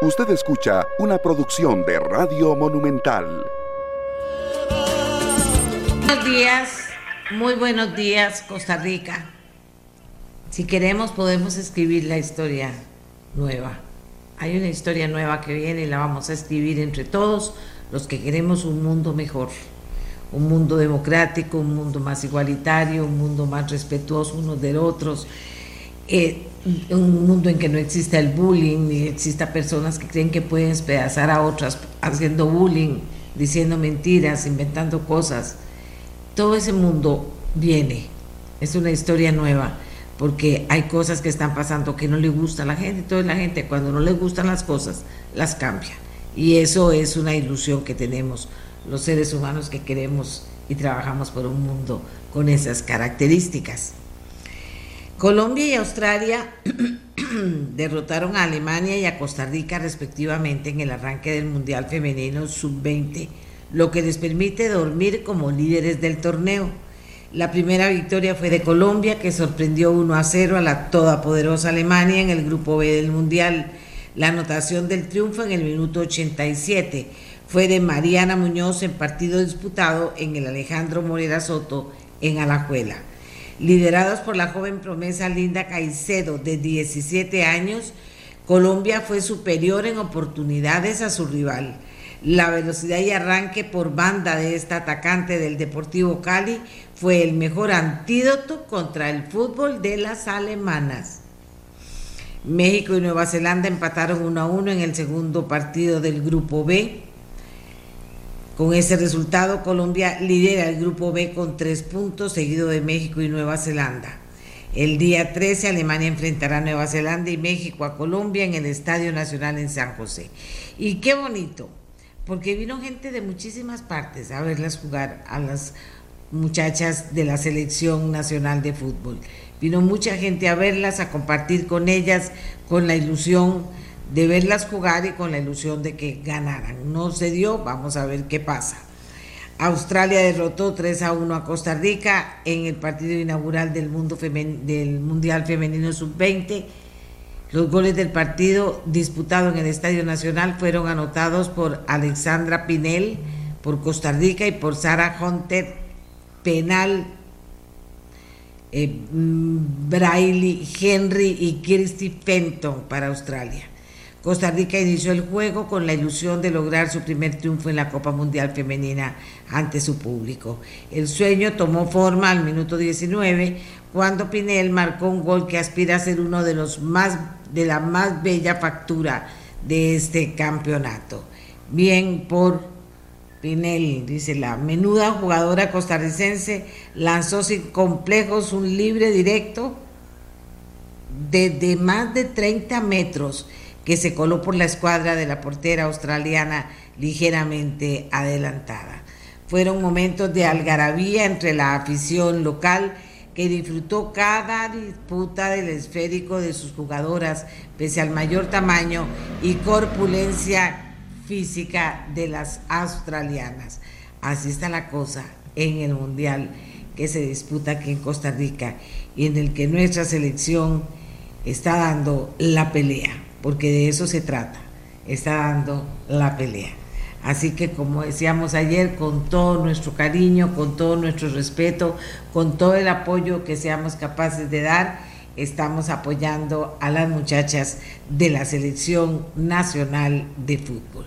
Usted escucha una producción de Radio Monumental. Buenos días, muy buenos días Costa Rica. Si queremos podemos escribir la historia nueva. Hay una historia nueva que viene y la vamos a escribir entre todos los que queremos un mundo mejor, un mundo democrático, un mundo más igualitario, un mundo más respetuoso unos de otros. Eh, un mundo en que no exista el bullying, ni exista personas que creen que pueden despedazar a otras haciendo bullying, diciendo mentiras, inventando cosas. Todo ese mundo viene, es una historia nueva, porque hay cosas que están pasando que no le gusta a la gente, toda la gente cuando no le gustan las cosas, las cambia. Y eso es una ilusión que tenemos los seres humanos que queremos y trabajamos por un mundo con esas características. Colombia y Australia derrotaron a Alemania y a Costa Rica respectivamente en el arranque del Mundial Femenino Sub-20, lo que les permite dormir como líderes del torneo. La primera victoria fue de Colombia, que sorprendió 1 a 0 a la todopoderosa Alemania en el grupo B del Mundial. La anotación del triunfo en el minuto 87 fue de Mariana Muñoz en partido disputado en el Alejandro Morera Soto en Alajuela liderados por la joven promesa Linda Caicedo de 17 años, Colombia fue superior en oportunidades a su rival. La velocidad y arranque por banda de esta atacante del Deportivo Cali fue el mejor antídoto contra el fútbol de las alemanas. México y Nueva Zelanda empataron 1 a 1 en el segundo partido del Grupo B. Con ese resultado, Colombia lidera el Grupo B con tres puntos, seguido de México y Nueva Zelanda. El día 13, Alemania enfrentará a Nueva Zelanda y México a Colombia en el Estadio Nacional en San José. Y qué bonito, porque vino gente de muchísimas partes a verlas jugar a las muchachas de la Selección Nacional de Fútbol. Vino mucha gente a verlas, a compartir con ellas, con la ilusión de verlas jugar y con la ilusión de que ganaran. No se dio, vamos a ver qué pasa. Australia derrotó 3 a 1 a Costa Rica en el partido inaugural del, mundo del Mundial Femenino Sub-20. Los goles del partido disputado en el Estadio Nacional fueron anotados por Alexandra Pinel por Costa Rica y por Sara Hunter Penal, eh, mm, Henry y Kirsty Fenton para Australia. Costa Rica inició el juego con la ilusión de lograr su primer triunfo en la Copa Mundial Femenina ante su público. El sueño tomó forma al minuto 19 cuando Pinel marcó un gol que aspira a ser uno de los más de la más bella factura de este campeonato. Bien por Pinel, dice la menuda jugadora costarricense, lanzó sin complejos un libre directo de más de 30 metros que se coló por la escuadra de la portera australiana ligeramente adelantada. Fueron momentos de algarabía entre la afición local que disfrutó cada disputa del esférico de sus jugadoras, pese al mayor tamaño y corpulencia física de las australianas. Así está la cosa en el Mundial que se disputa aquí en Costa Rica y en el que nuestra selección está dando la pelea porque de eso se trata, está dando la pelea. Así que como decíamos ayer, con todo nuestro cariño, con todo nuestro respeto, con todo el apoyo que seamos capaces de dar, estamos apoyando a las muchachas de la selección nacional de fútbol.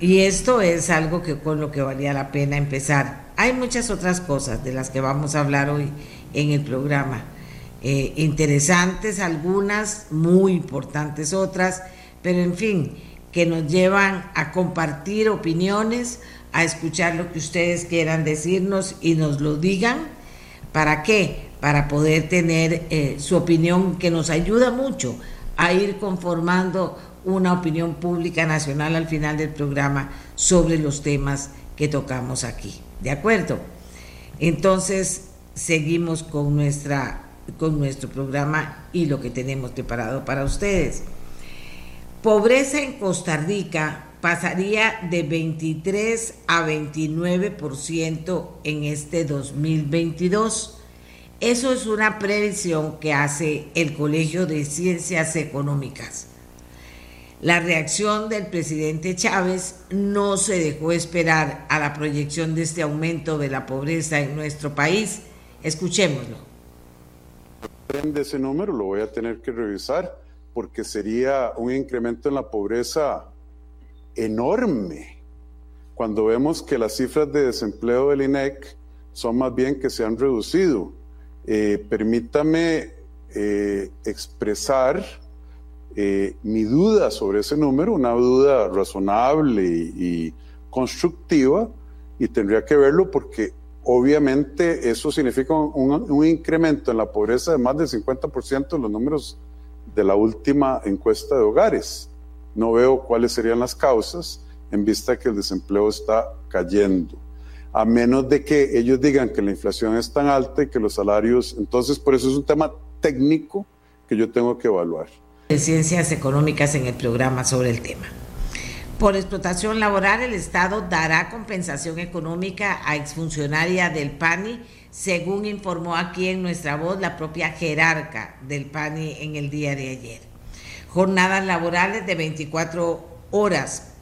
Y esto es algo con lo que valía la pena empezar. Hay muchas otras cosas de las que vamos a hablar hoy en el programa eh, interesantes algunas, muy importantes otras, pero en fin, que nos llevan a compartir opiniones, a escuchar lo que ustedes quieran decirnos y nos lo digan. ¿Para qué? Para poder tener eh, su opinión que nos ayuda mucho a ir conformando una opinión pública nacional al final del programa sobre los temas que tocamos aquí. ¿De acuerdo? Entonces, seguimos con nuestra con nuestro programa y lo que tenemos preparado para ustedes. Pobreza en Costa Rica pasaría de 23 a 29% en este 2022. Eso es una previsión que hace el Colegio de Ciencias Económicas. La reacción del presidente Chávez no se dejó esperar a la proyección de este aumento de la pobreza en nuestro país. Escuchémoslo. De ese número lo voy a tener que revisar porque sería un incremento en la pobreza enorme. Cuando vemos que las cifras de desempleo del INEC son más bien que se han reducido. Eh, permítame eh, expresar eh, mi duda sobre ese número, una duda razonable y, constructiva, y tendría que verlo porque obviamente eso significa un, incremento en la pobreza de más del 50% en los números de la última encuesta de hogares. No veo cuáles serían las causas en vista de que el desempleo está cayendo. A menos de que ellos digan que la inflación es tan alta y que los salarios, entonces por eso es un tema técnico que yo tengo que evaluar Ciencias Económicas en el programa sobre el tema. Por explotación laboral, el Estado dará compensación económica a exfuncionaria del PANI, según informó aquí en nuestra voz la propia jerarca del PANI en el día de ayer. Jornadas laborales de 24 horas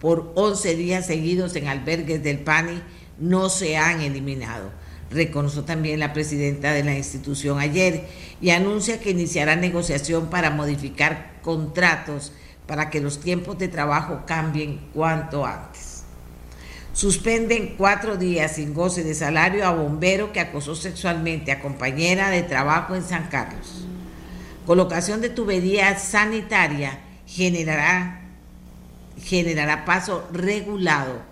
por 11 días seguidos en albergues del PANI no se han eliminado reconoció también la presidenta de la institución ayer y anuncia que iniciará negociación para modificar contratos para que los tiempos de trabajo cambien cuanto antes. Suspenden cuatro días sin goce de salario a bombero que acosó sexualmente a compañera de trabajo en San Carlos. Colocación de tubería sanitaria generará, generará paso regulado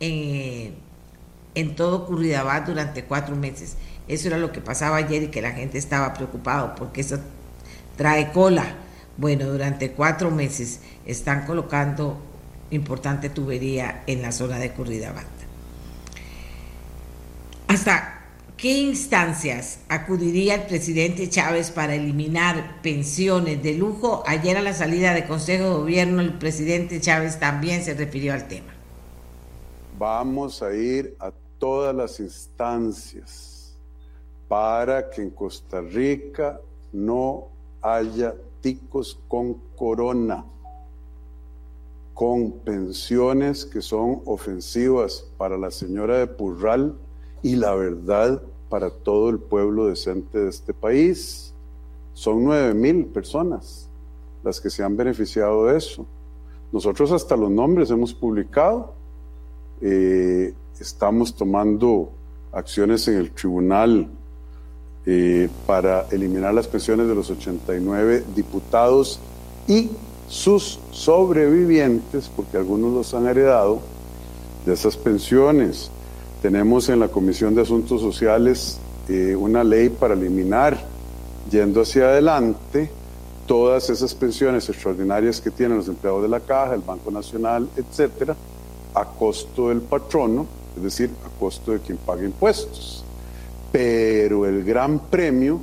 en en todo Curridabat durante cuatro meses. Eso era lo que pasaba ayer y que la gente estaba preocupado porque eso trae cola. Bueno, durante cuatro meses están colocando importante tubería en la zona de Curridabat. ¿Hasta qué instancias acudiría el presidente Chávez para eliminar pensiones de lujo? Ayer a la salida de Consejo de Gobierno el presidente Chávez también se refirió al tema. Vamos a ir a todas las instancias para que en Costa Rica no haya con corona, con pensiones que son ofensivas para la señora de Purral y la verdad para todo el pueblo decente de este país. Son nueve mil personas las que se han beneficiado de eso. Nosotros hasta los nombres hemos publicado. Eh, estamos tomando acciones en el tribunal eh, para eliminar las pensiones de los 89 diputados y sus sobrevivientes, porque algunos los han heredado, de esas pensiones. Tenemos en la Comisión de Asuntos Sociales eh, una ley para eliminar, yendo hacia adelante, todas esas pensiones extraordinarias que tienen los empleados de la Caja, el Banco Nacional, etcétera, a costo del patrono es decir, a costo de quien paga impuestos. Pero el gran premio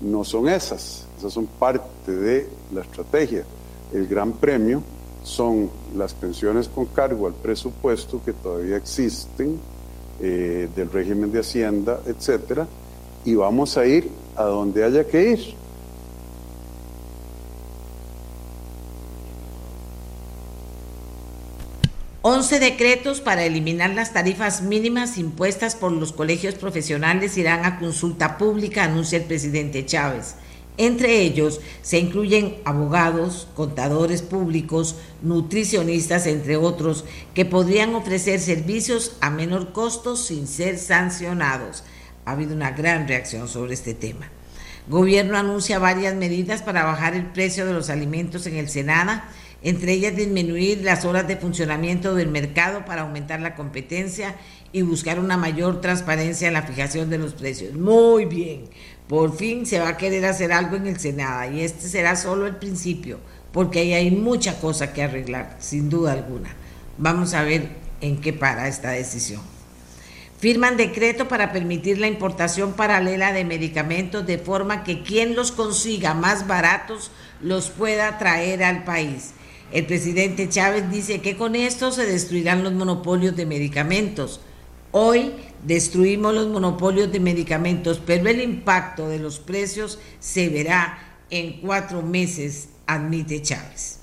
no son esas, esas son parte de la estrategia. El gran premio son las pensiones con cargo al presupuesto que todavía existen, eh, del régimen de Hacienda, etcétera, y vamos a ir a donde haya que ir. 11 decretos para eliminar las tarifas mínimas impuestas por los colegios profesionales irán a consulta pública, anuncia el presidente Chávez. Entre ellos se incluyen abogados, contadores públicos, nutricionistas, entre otros, que podrían ofrecer servicios a menor costo sin ser sancionados. Ha habido una gran reacción sobre este tema. Gobierno anuncia varias medidas para bajar el precio de los alimentos en el Senado entre ellas disminuir las horas de funcionamiento del mercado para aumentar la competencia y buscar una mayor transparencia en la fijación de los precios. Muy bien, por fin se va a querer hacer algo en el Senado y este será solo el principio, porque ahí hay mucha cosa que arreglar, sin duda alguna. Vamos a ver en qué para esta decisión. Firman decreto para permitir la importación paralela de medicamentos de forma que quien los consiga más baratos los pueda traer al país. El presidente Chávez dice que con esto se destruirán los monopolios de medicamentos. Hoy destruimos los monopolios de medicamentos, pero el impacto de los precios se verá en cuatro meses, admite Chávez.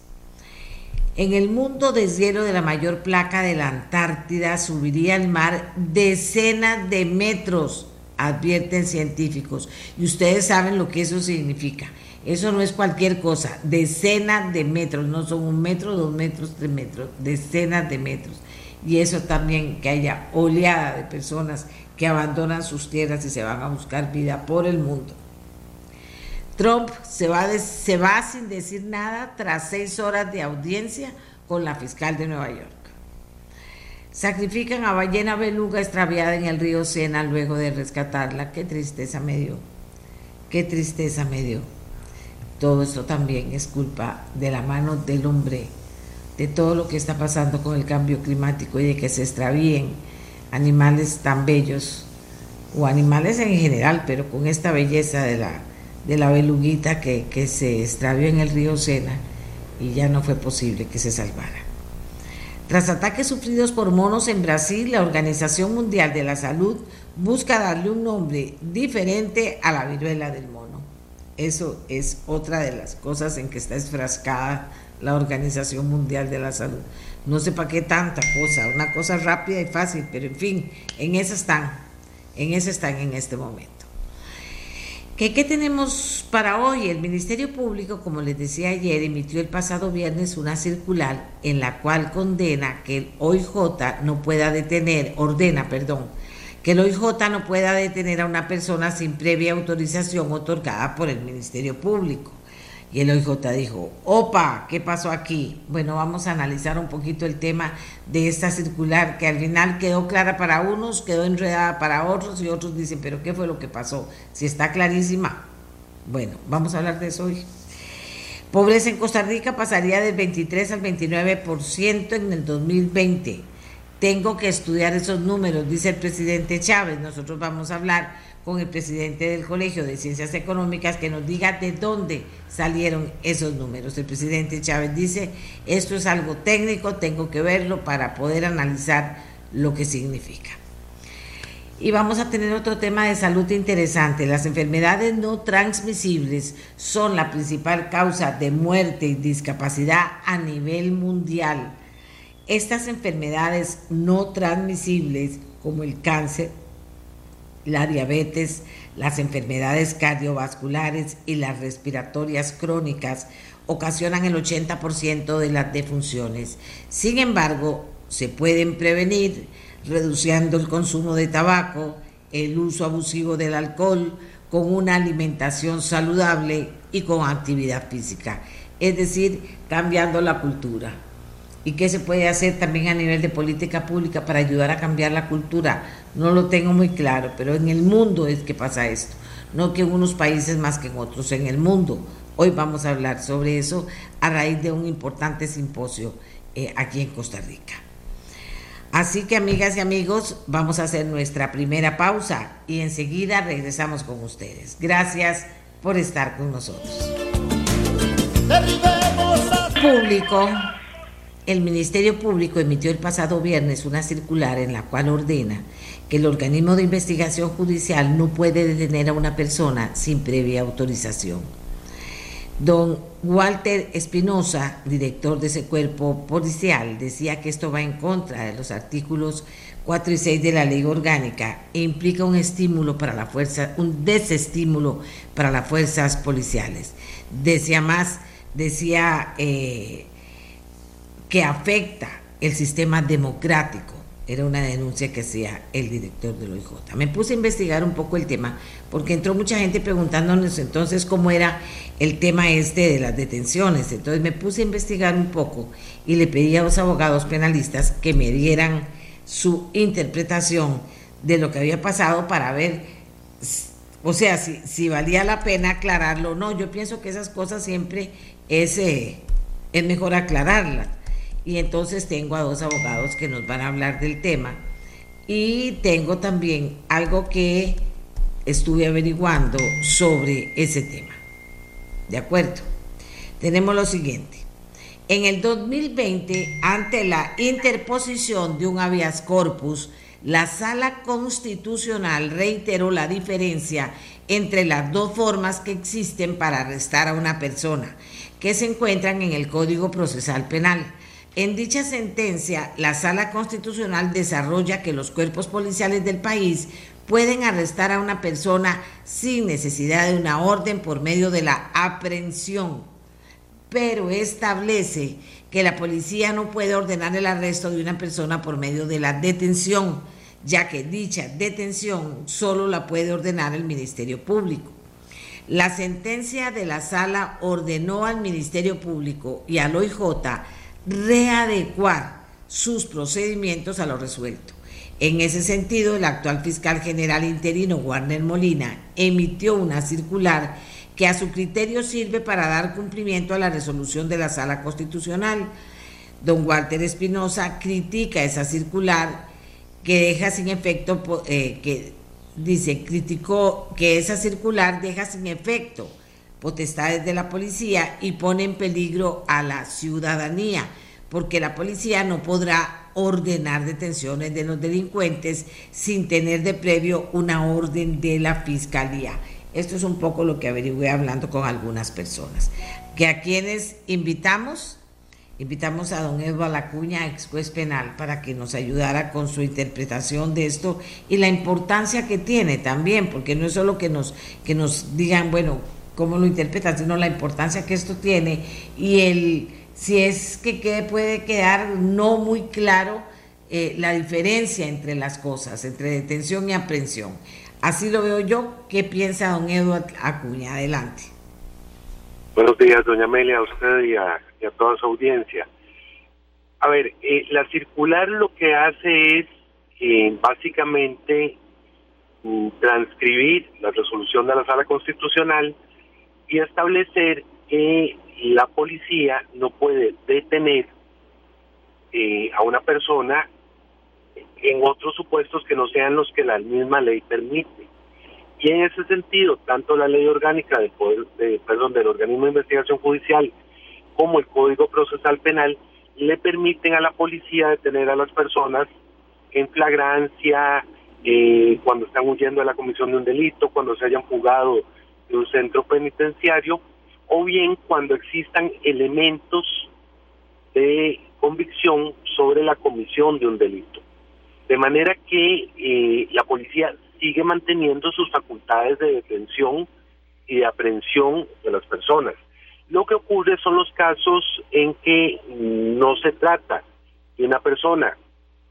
En el mundo deshielo de la mayor placa de la Antártida subiría el mar decenas de metros, advierten científicos. Y ustedes saben lo que eso significa. Eso no es cualquier cosa, decenas de metros, no son un metro, dos metros, tres metros, decenas de metros. Y eso también que haya oleada de personas que abandonan sus tierras y se van a buscar vida por el mundo. Trump se va, se va sin decir nada tras seis horas de audiencia con la fiscal de Nueva York. Sacrifican a ballena beluga extraviada en el río Sena luego de rescatarla. Qué tristeza me dio. Qué tristeza me dio. Todo esto también es culpa de la mano del hombre, de todo lo que está pasando con el cambio climático y de que se extravíen animales tan bellos, o animales en general, pero con esta belleza de la de la beluguita que, que se extravió en el río Sena y ya no fue posible que se salvara. Tras ataques sufridos por monos en Brasil, la Organización Mundial de la Salud busca darle un nombre diferente a la viruela del mono. Eso es otra de las cosas en que está esfrascada la Organización Mundial de la Salud. No sé para qué tanta cosa, una cosa rápida y fácil, pero en fin, en eso están, en eso están en este momento. ¿Qué, tenemos para hoy? El Ministerio Público, como les decía ayer, emitió el pasado viernes una circular en la cual condena que el OIJ no pueda detener, ordena, perdón, que el OIJ no pueda detener a una persona sin previa autorización otorgada por el Ministerio Público. Y el OIJ dijo, opa, ¿qué pasó aquí? Bueno, vamos a analizar un poquito el tema de esta circular que al final quedó clara para unos, quedó enredada para otros y otros dicen, pero ¿qué fue lo que pasó? Si está clarísima. Bueno, vamos a hablar de eso hoy. Pobreza en Costa Rica pasaría del 23 al 29% en el 2020. Tengo que estudiar esos números, dice el presidente Chávez. Nosotros vamos a hablar con el presidente del Colegio de Ciencias Económicas que nos diga de dónde salieron esos números. El presidente Chávez dice, esto es algo técnico, tengo que verlo para poder analizar lo que significa. Y vamos a tener otro tema de salud interesante. Las enfermedades no transmisibles son la principal causa de muerte y discapacidad a nivel mundial. Estas enfermedades no transmisibles, como el cáncer, la diabetes, las enfermedades cardiovasculares y las respiratorias crónicas ocasionan el 80% de las defunciones. Sin embargo, se pueden prevenir reduciendo el consumo de tabaco, el uso abusivo del alcohol, con una alimentación saludable y con actividad física, es decir, cambiando la cultura y qué se puede hacer también a nivel de política pública para ayudar a cambiar la cultura. No lo tengo muy claro, pero en el mundo es que pasa esto, no que en unos países más que en otros, en el mundo. Hoy vamos a hablar sobre eso a raíz de un importante simposio eh, aquí en Costa Rica. Así que amigas y amigos, vamos a hacer nuestra primera pausa y enseguida regresamos con ustedes. Gracias por estar con nosotros. Público el Ministerio Público emitió el pasado viernes una circular en la cual ordena que el organismo de investigación judicial no puede detener a una persona sin previa autorización. Don Walter Espinosa, director de ese cuerpo policial, decía que esto va en contra de los artículos 4 y 6 de la ley orgánica e implica un estímulo para la fuerza, un desestímulo para las fuerzas policiales. Decía más, decía eh, que afecta el sistema democrático. Era una denuncia que hacía el director del OIJ. Me puse a investigar un poco el tema porque entró mucha gente preguntándonos entonces cómo era el tema este de las detenciones. Entonces me puse a investigar un poco y le pedí a los abogados penalistas que me dieran su interpretación de lo que había pasado para ver, o sea, si, si valía la pena aclararlo o no. Yo pienso que esas cosas siempre es, eh, es mejor aclararlas y entonces tengo a dos abogados que nos van a hablar del tema y tengo también algo que estuve averiguando sobre ese tema. ¿De acuerdo? Tenemos lo siguiente. En el 2020, ante la interposición de un habeas corpus, la sala constitucional reiteró la diferencia entre las dos formas que existen para arrestar a una persona, que se encuentran en el Código Procesal Penal. En dicha sentencia, la Sala Constitucional desarrolla que los cuerpos policiales del país pueden arrestar a una persona sin necesidad de una orden por medio de la aprehensión, pero establece que la policía no puede ordenar el arresto de una persona por medio de la detención, ya que dicha detención solo la puede ordenar el Ministerio Público. La sentencia de la sala ordenó al Ministerio Público y al OIJ readecuar sus procedimientos a lo resuelto. En ese sentido, el actual fiscal general interino, Warner Molina, emitió una circular que a su criterio sirve para dar cumplimiento a la resolución de la Sala Constitucional. Don Walter Espinosa critica esa circular que deja sin efecto, eh, que dice, criticó que esa circular deja sin efecto potestades de la policía y pone en peligro a la ciudadanía, porque la policía no podrá ordenar detenciones de los delincuentes sin tener de previo una orden de la fiscalía. Esto es un poco lo que averigüé hablando con algunas personas. Que a quienes invitamos, invitamos a don Eduardo Lacuña, ex juez penal, para que nos ayudara con su interpretación de esto y la importancia que tiene también, porque no es solo que nos, que nos digan, bueno, cómo lo interpretan, sino la importancia que esto tiene y el si es que puede quedar no muy claro eh, la diferencia entre las cosas, entre detención y aprehensión. Así lo veo yo. ¿Qué piensa don Eduardo Acuña? Adelante. Buenos días, doña Amelia, a usted y a, toda su audiencia. A ver, eh, la circular lo que hace es eh, básicamente mm, transcribir la resolución de la Sala Constitucional y establecer que la policía no puede detener eh, a una persona en otros supuestos que no sean los que la misma ley permite. Y en ese sentido, tanto la ley orgánica del poder, perdón, del organismo de investigación judicial como el Código Procesal Penal le permiten a la policía detener a las personas en flagrancia, eh, cuando están huyendo de la comisión de un delito, cuando se hayan fugado de un centro penitenciario o bien cuando existan elementos de convicción sobre la comisión de un delito. De manera que eh, la policía sigue manteniendo sus facultades de detención y de aprehensión de las personas. Lo que ocurre son los casos en que no se trata de una persona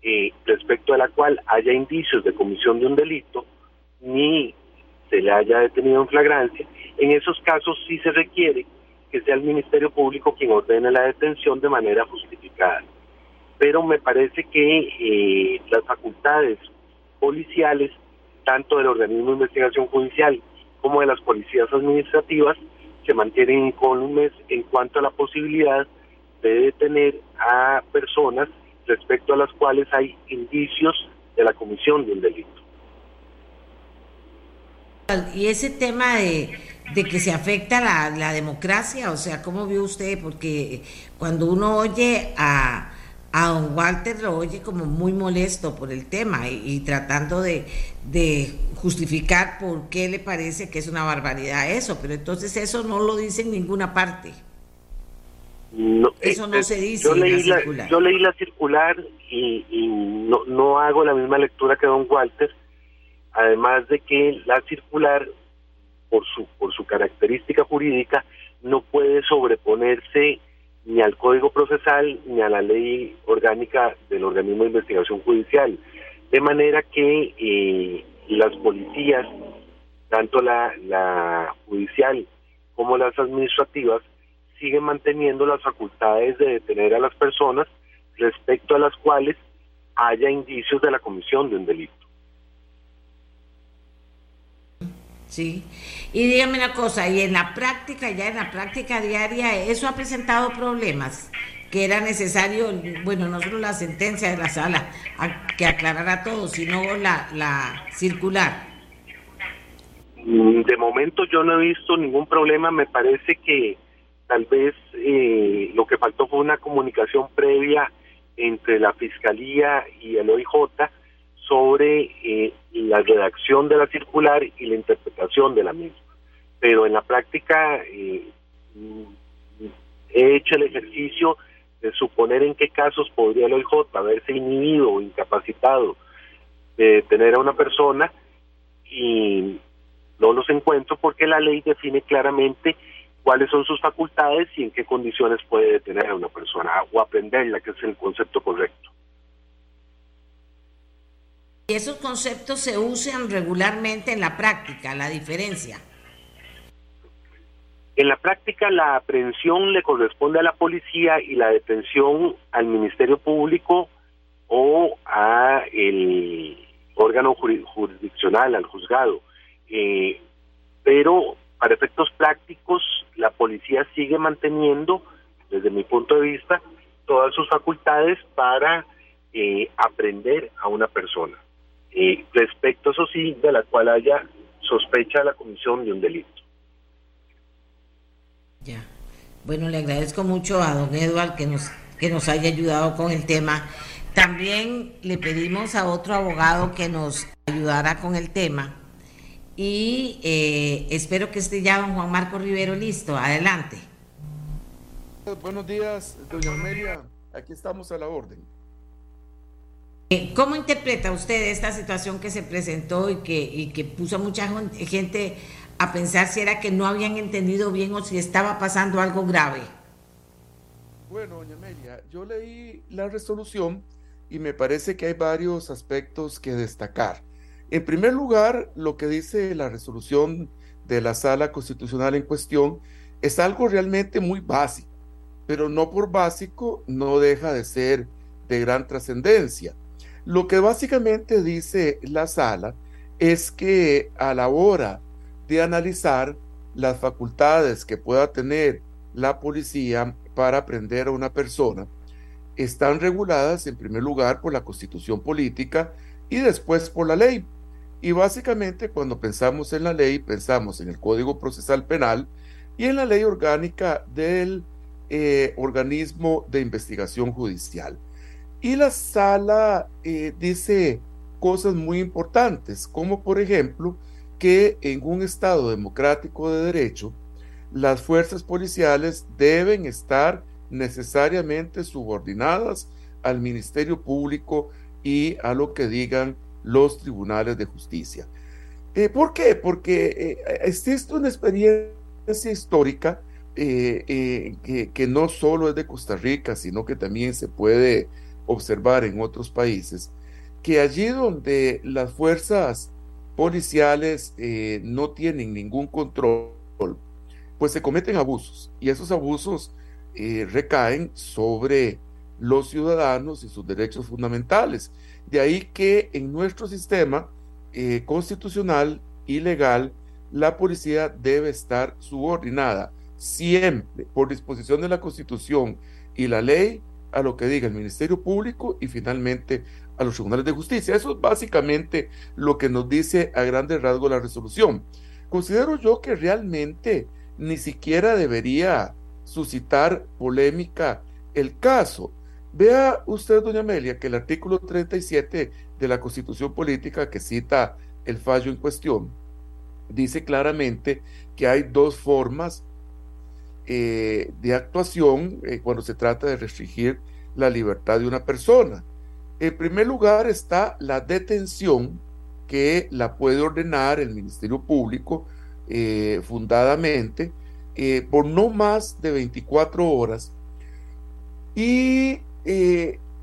eh, respecto a la cual haya indicios de comisión de un delito, ni se le haya detenido en flagrancia, en esos casos sí se requiere que sea el Ministerio Público quien ordene la detención de manera justificada. Pero me parece que eh, las facultades policiales, tanto del organismo de investigación judicial como de las policías administrativas, se mantienen incólumes en cuanto a la posibilidad de detener a personas respecto a las cuales hay indicios de la comisión de un delito. Y ese tema de, que se afecta la, la, democracia, o sea, ¿cómo vio usted? Porque cuando uno oye a, a don Walter, lo oye como muy molesto por el tema y, tratando de, justificar por qué le parece que es una barbaridad eso, pero entonces eso no lo dice en ninguna parte. eso no se dice. Yo leí, la, yo leí la circular y, y no, no hago la misma lectura que don Walter además de que la circular, por su, por su característica jurídica, no puede sobreponerse ni al Código Procesal ni a la ley orgánica del organismo de investigación judicial. De manera que eh, las policías, tanto la, la judicial como las administrativas, siguen manteniendo las facultades de detener a las personas respecto a las cuales haya indicios de la comisión de un delito. Sí. Y dígame una cosa, y en la práctica, ya en la práctica diaria, eso ha presentado problemas que era necesario, bueno, no solo la sentencia de la sala que aclarara todo, sino la, la circular. Mm, de momento yo no he visto ningún problema, me parece que tal vez eh, lo que faltó fue una comunicación previa entre la Fiscalía y el OIJ sobre eh, la redacción de la circular y la interpretación de la misma. Pero en la práctica eh, he hecho el ejercicio de suponer en qué casos podría el OIJ haberse inhibido o incapacitado de tener a una persona y no los encuentro porque la ley define claramente cuáles son sus facultades y en qué condiciones puede detener a una persona o aprenderla, que es el concepto correcto. Y esos conceptos se usan regularmente en la práctica, la diferencia. En la práctica la aprehensión le corresponde a la policía y la detención al Ministerio Público o a el órgano jurisdiccional, al juzgado. Eh, pero para efectos prácticos, la policía sigue manteniendo, desde mi punto de vista, todas sus facultades para eh, aprender a una persona. Eh, respecto, eso sí, de la cual haya sospecha de la comisión de un delito. Ya. Bueno, le agradezco mucho a don Eduard que nos, que nos haya ayudado con el tema. También le pedimos a otro abogado que nos ayudara con el tema y eh, espero que esté ya don Juan Marco Rivero listo. Adelante. Buenos días, doña Amelia. Aquí estamos a la orden. Eh, ¿Cómo interpreta usted esta situación que se presentó y que, puso a mucha gente a pensar si era que no habían entendido bien o si estaba pasando algo grave? Bueno, doña Amelia, yo leí la resolución y me parece que hay varios aspectos que destacar. En primer lugar, lo que dice la resolución de la sala constitucional en cuestión es algo realmente muy básico, pero no por básico no deja de ser de gran trascendencia. Lo que básicamente dice la sala es que a la hora de analizar las facultades que pueda tener la policía para aprender a una persona, están reguladas en primer lugar por la constitución política y después por la ley. Y básicamente cuando pensamos en la ley, pensamos en el Código Procesal Penal y en la ley orgánica del eh, organismo de investigación judicial. Y la sala eh, dice cosas muy importantes, como por ejemplo que en un Estado democrático de derecho, las fuerzas policiales deben estar necesariamente subordinadas al Ministerio Público y a lo que digan los tribunales de justicia. Eh, ¿Por qué? Porque eh, existe una experiencia histórica que, no solo es de Costa Rica, sino que también se puede observar en otros países, que allí donde las fuerzas policiales no tienen ningún control, pues se cometen abusos y esos abusos recaen sobre los ciudadanos y sus derechos fundamentales. De ahí que en nuestro sistema eh, constitucional y legal, la policía debe estar subordinada siempre por disposición de la Constitución y la ley a lo que diga el Ministerio Público y finalmente a los tribunales de justicia. Eso es básicamente lo que nos dice a grandes rasgos la resolución. Considero yo que realmente ni siquiera debería suscitar polémica el caso. Vea usted, doña Amelia, que el artículo 37 de la Constitución Política que cita el fallo en cuestión dice claramente que hay dos formas eh, de actuación eh, cuando se trata de restringir la libertad de una persona. En primer lugar está la detención que la puede ordenar el Ministerio Público eh, fundadamente por no más de 24 horas y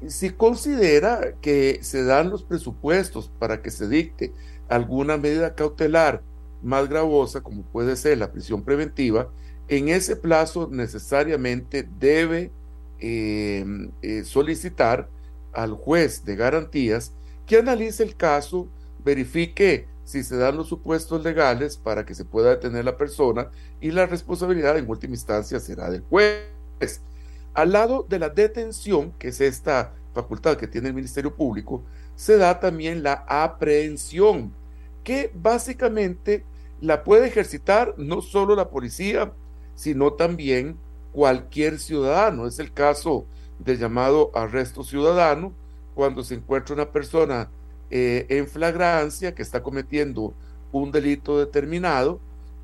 si considera que se dan los presupuestos para que se dicte alguna medida cautelar más gravosa, como puede ser la prisión preventiva, en ese plazo necesariamente debe eh, eh, solicitar al juez de garantías que analice el caso, verifique si se dan los supuestos legales para que se pueda detener la persona y la responsabilidad en última instancia será del juez. Al lado de la detención, que es esta facultad que tiene el Ministerio Público, se da también la aprehensión, que básicamente la puede ejercitar no solo la policía, sino también cualquier ciudadano. Es el caso del llamado arresto ciudadano, cuando se encuentra una persona eh, en flagrancia, que está cometiendo un delito determinado,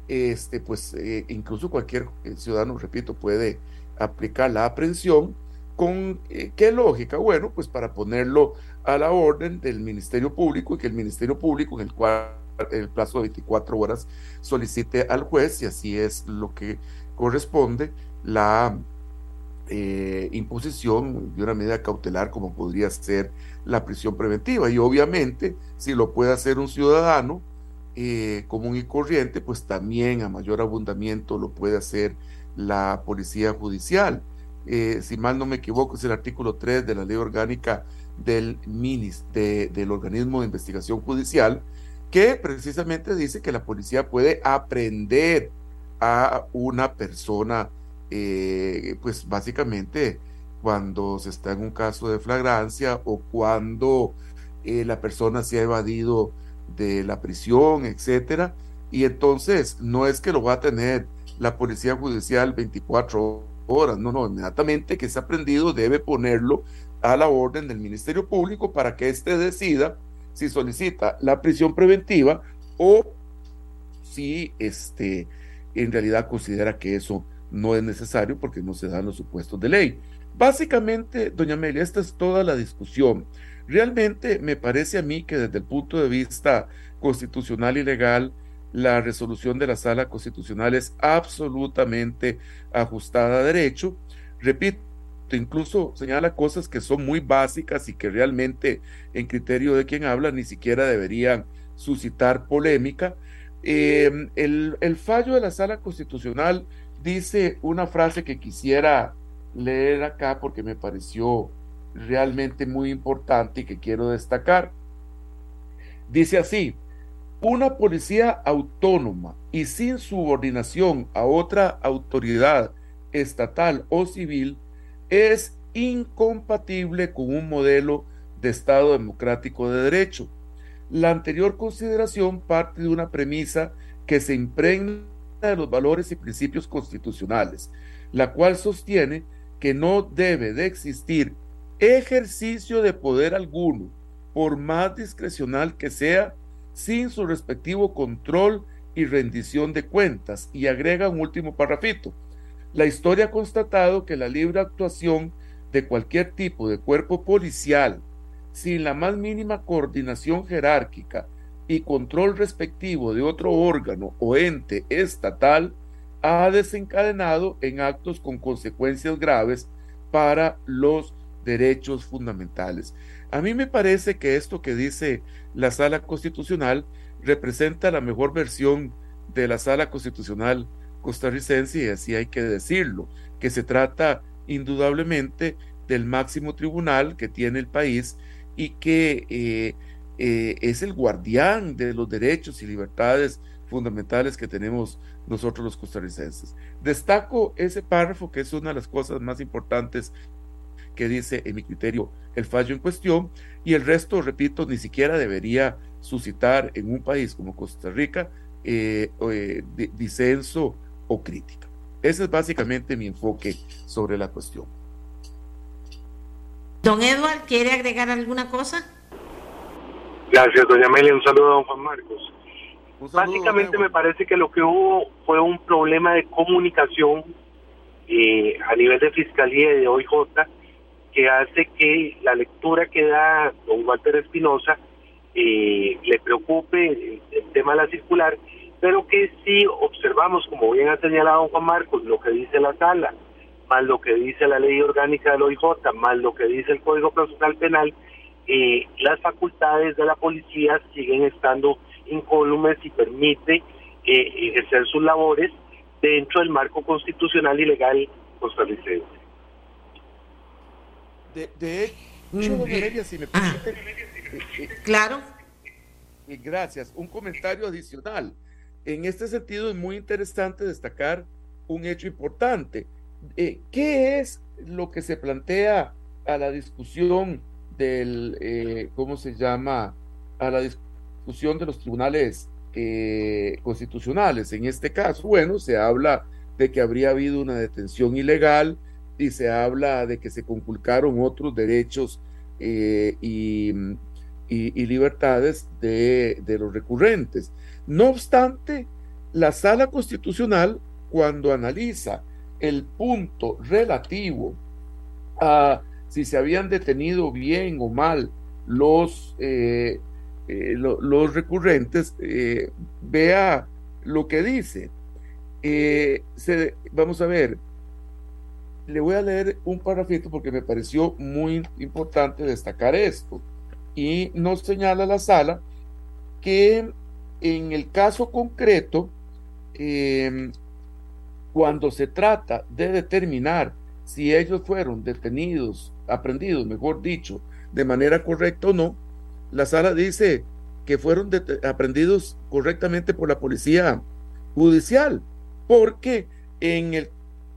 este, pues eh, incluso cualquier ciudadano, repito, puede aplicar la aprehensión. ¿Con qué lógica? Bueno, pues para ponerlo a la orden del Ministerio Público y que el Ministerio Público, en el cual el plazo de 24 horas, solicite al juez, y así es lo que corresponde, la eh, imposición de una medida cautelar como podría ser la prisión preventiva. Y obviamente, si lo puede hacer un ciudadano eh, común y corriente, pues también a mayor abundamiento lo puede hacer la policía judicial. Eh, si mal no me equivoco, es el artículo 3 de la ley orgánica del MINIS, del organismo de investigación judicial, que precisamente dice que la policía puede aprender a una persona, eh, pues básicamente cuando se está en un caso de flagrancia o cuando eh, la persona se ha evadido de la prisión, etcétera. Y entonces no es que lo va a tener la policía judicial 24 horas, no, no, inmediatamente que se ha aprendido debe ponerlo a la orden del Ministerio Público para que éste decida si solicita la prisión preventiva o si este, en realidad considera que eso no es necesario porque no se dan los supuestos de ley. Básicamente, doña Amelia, esta es toda la discusión. Realmente me parece a mí que desde el punto de vista constitucional y legal, la resolución de la sala constitucional es absolutamente ajustada a derecho. Repito, incluso señala cosas que son muy básicas y que realmente en criterio de quien habla ni siquiera deberían suscitar polémica. Em, el, el, fallo de la sala constitucional dice una frase que quisiera leer acá porque me pareció realmente muy importante y que quiero destacar. Dice así, una policía autónoma y sin subordinación a otra autoridad estatal o civil es incompatible con un modelo de Estado democrático de derecho. La anterior consideración parte de una premisa que se impregna de los valores y principios constitucionales, la cual sostiene que no debe de existir ejercicio de poder alguno, por más discrecional que sea, sin su respectivo control y rendición de cuentas. Y agrega un último parrafito la historia ha constatado que la libre actuación de cualquier tipo de cuerpo policial, sin la más mínima coordinación jerárquica y control respectivo de otro órgano o ente estatal, ha desencadenado en actos con consecuencias graves para los derechos fundamentales. A mí me parece que esto que dice la sala constitucional representa la mejor versión de la sala constitucional costarricense, y así hay que decirlo, que se trata indudablemente del máximo tribunal que tiene el país y que eh, eh, es el guardián de los derechos y libertades fundamentales que tenemos nosotros los costarricenses. Destaco ese párrafo que es una de las cosas más importantes que dice en mi criterio el fallo en cuestión y el resto, repito, ni siquiera debería suscitar en un país como Costa Rica eh, disenso o crítica. Ese es básicamente mi enfoque sobre la cuestión. Don Edward, ¿quiere agregar alguna cosa? Gracias, doña Amelia. Un saludo a don Juan Marcos. Básicamente me parece que lo que hubo fue un problema de comunicación eh, a nivel de Fiscalía y de OIJ que hace que la lectura que da don Walter Espinosa eh, le preocupe el, el, tema de la circular pero que si observamos, como bien ha señalado Juan Marcos, lo que dice la sala, más lo que dice la ley orgánica del OIJ, más lo que dice el Código Procesal Penal, eh, las facultades de la policía siguen estando incólumes y permite eh, ejercer sus labores dentro del marco constitucional y legal costarricense. De, de hecho, mm, si me ah. permite, claro. Gracias. Un comentario adicional en este sentido es muy interesante destacar un hecho importante. Eh, ¿Qué es lo que se plantea a la discusión del, eh, ¿cómo se llama? A la discusión de los tribunales eh, constitucionales. En este caso, bueno, se habla de que habría habido una detención ilegal y se habla de que se conculcaron otros derechos y libertades de, de los recurrentes. No obstante, la sala constitucional, cuando analiza el punto relativo a si se habían detenido bien o mal los, eh, eh, los recurrentes, eh, vea lo que dice. Se, vamos a ver, le voy a leer un parrafito porque me pareció muy importante destacar esto. Y nos señala la sala que en el caso concreto, cuando se trata de determinar si ellos fueron detenidos, aprendidos, mejor dicho, de manera correcta o no, la sala dice que fueron aprendidos correctamente por la policía judicial, porque en el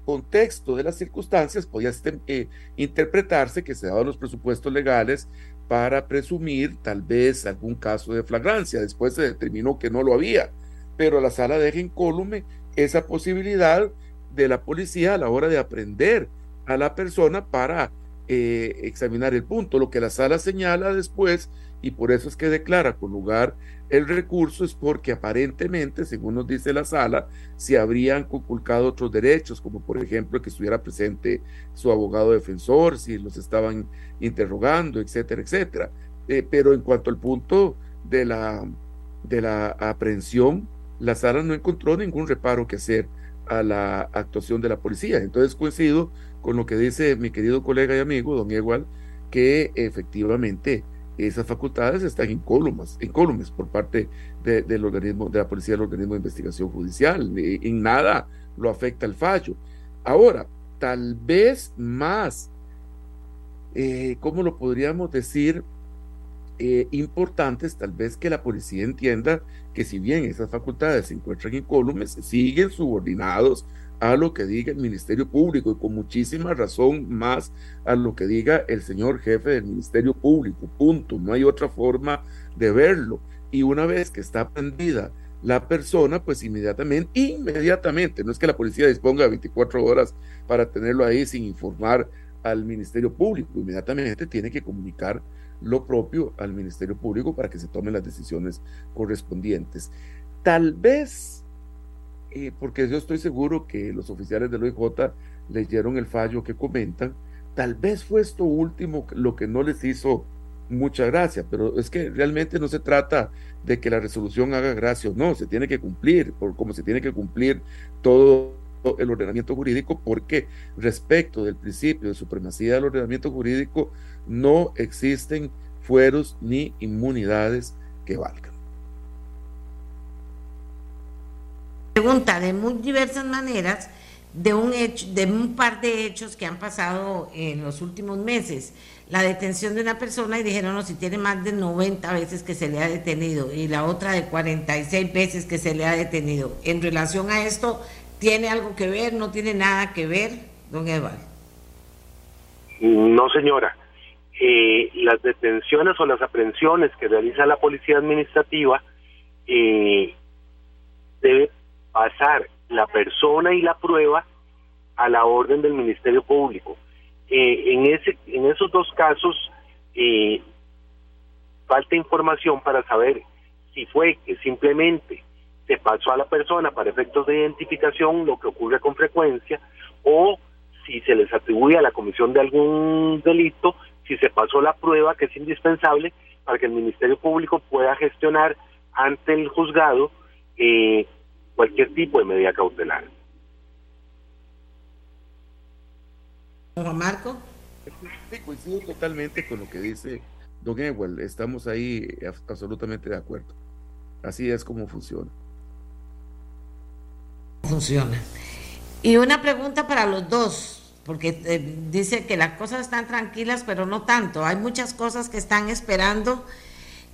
contexto de las circunstancias podía este, eh, interpretarse que se daban los presupuestos legales para presumir tal vez algún caso de flagrancia. Después se determinó que no lo había, pero la sala deja incólume esa posibilidad de la policía a la hora de aprender a la persona para eh, examinar el punto. Lo que la sala señala después, y por eso es que declara con lugar el recurso, es porque aparentemente, según nos dice la sala, se habrían conculcado otros derechos, como por ejemplo que estuviera presente su abogado defensor, si los estaban interrogando, etcétera, etcétera. Eh, pero en cuanto al punto de la, de la aprehensión, la sala no encontró ningún reparo que hacer a la actuación de la policía. Entonces coincido con lo que dice mi querido colega y amigo, don Igual, que efectivamente esas facultades están incólumes, incólumes por parte del organismo, de la policía del organismo de investigación judicial. En nada lo afecta el fallo. Ahora, tal vez más, eh, ¿cómo lo podríamos decir? Eh, importantes, tal vez que la policía entienda que si bien esas facultades se encuentran incólumes, siguen subordinados a lo que diga el Ministerio Público y con muchísima razón más a lo que diga el señor jefe del Ministerio Público, punto, no hay otra forma de verlo. Y una vez que está prendida la persona, pues inmediatamente, inmediatamente, no es que la policía disponga de 24 horas para tenerlo ahí sin informar al Ministerio Público, inmediatamente tiene que comunicar lo propio al Ministerio Público para que se tomen las decisiones correspondientes. Tal vez, eh, porque yo estoy seguro que los oficiales del OIJ leyeron el fallo que comentan, tal vez fue esto último lo que no les hizo mucha gracia, pero es que realmente no se trata de que la resolución haga gracia o no, se tiene que cumplir, por como se tiene que cumplir todo el ordenamiento jurídico, porque respecto del principio de supremacía del ordenamiento jurídico, no existen fueros ni inmunidades que valgan. Pregunta de muy diversas maneras de un hecho, de un par de hechos que han pasado en los últimos meses. La detención de una persona y dijeron, no, si tiene más de 90 veces que se le ha detenido y la otra de 46 veces que se le ha detenido. En relación a esto, ¿tiene algo que ver? ¿No tiene nada que ver, don Eduardo? No, señora. Eh, las detenciones o las aprehensiones que realiza la policía administrativa eh, debe pasar la persona y la prueba a la orden del Ministerio Público. Eh, en ese en esos dos casos falta información para saber si fue que simplemente se pasó a la persona para efectos de identificación, lo que ocurre con frecuencia, o si se les atribuye a la comisión de algún delito si se pasó la prueba que es indispensable para que el Ministerio Público pueda gestionar ante el juzgado eh, cualquier tipo de medida cautelar. Juan Marco. Sí, coincido totalmente con lo que dice Don Ewell. Estamos ahí absolutamente de acuerdo. Así es como funciona. Funciona. Y una pregunta para los dos porque eh, dice que las cosas están tranquilas, pero no tanto. Hay muchas cosas que están esperando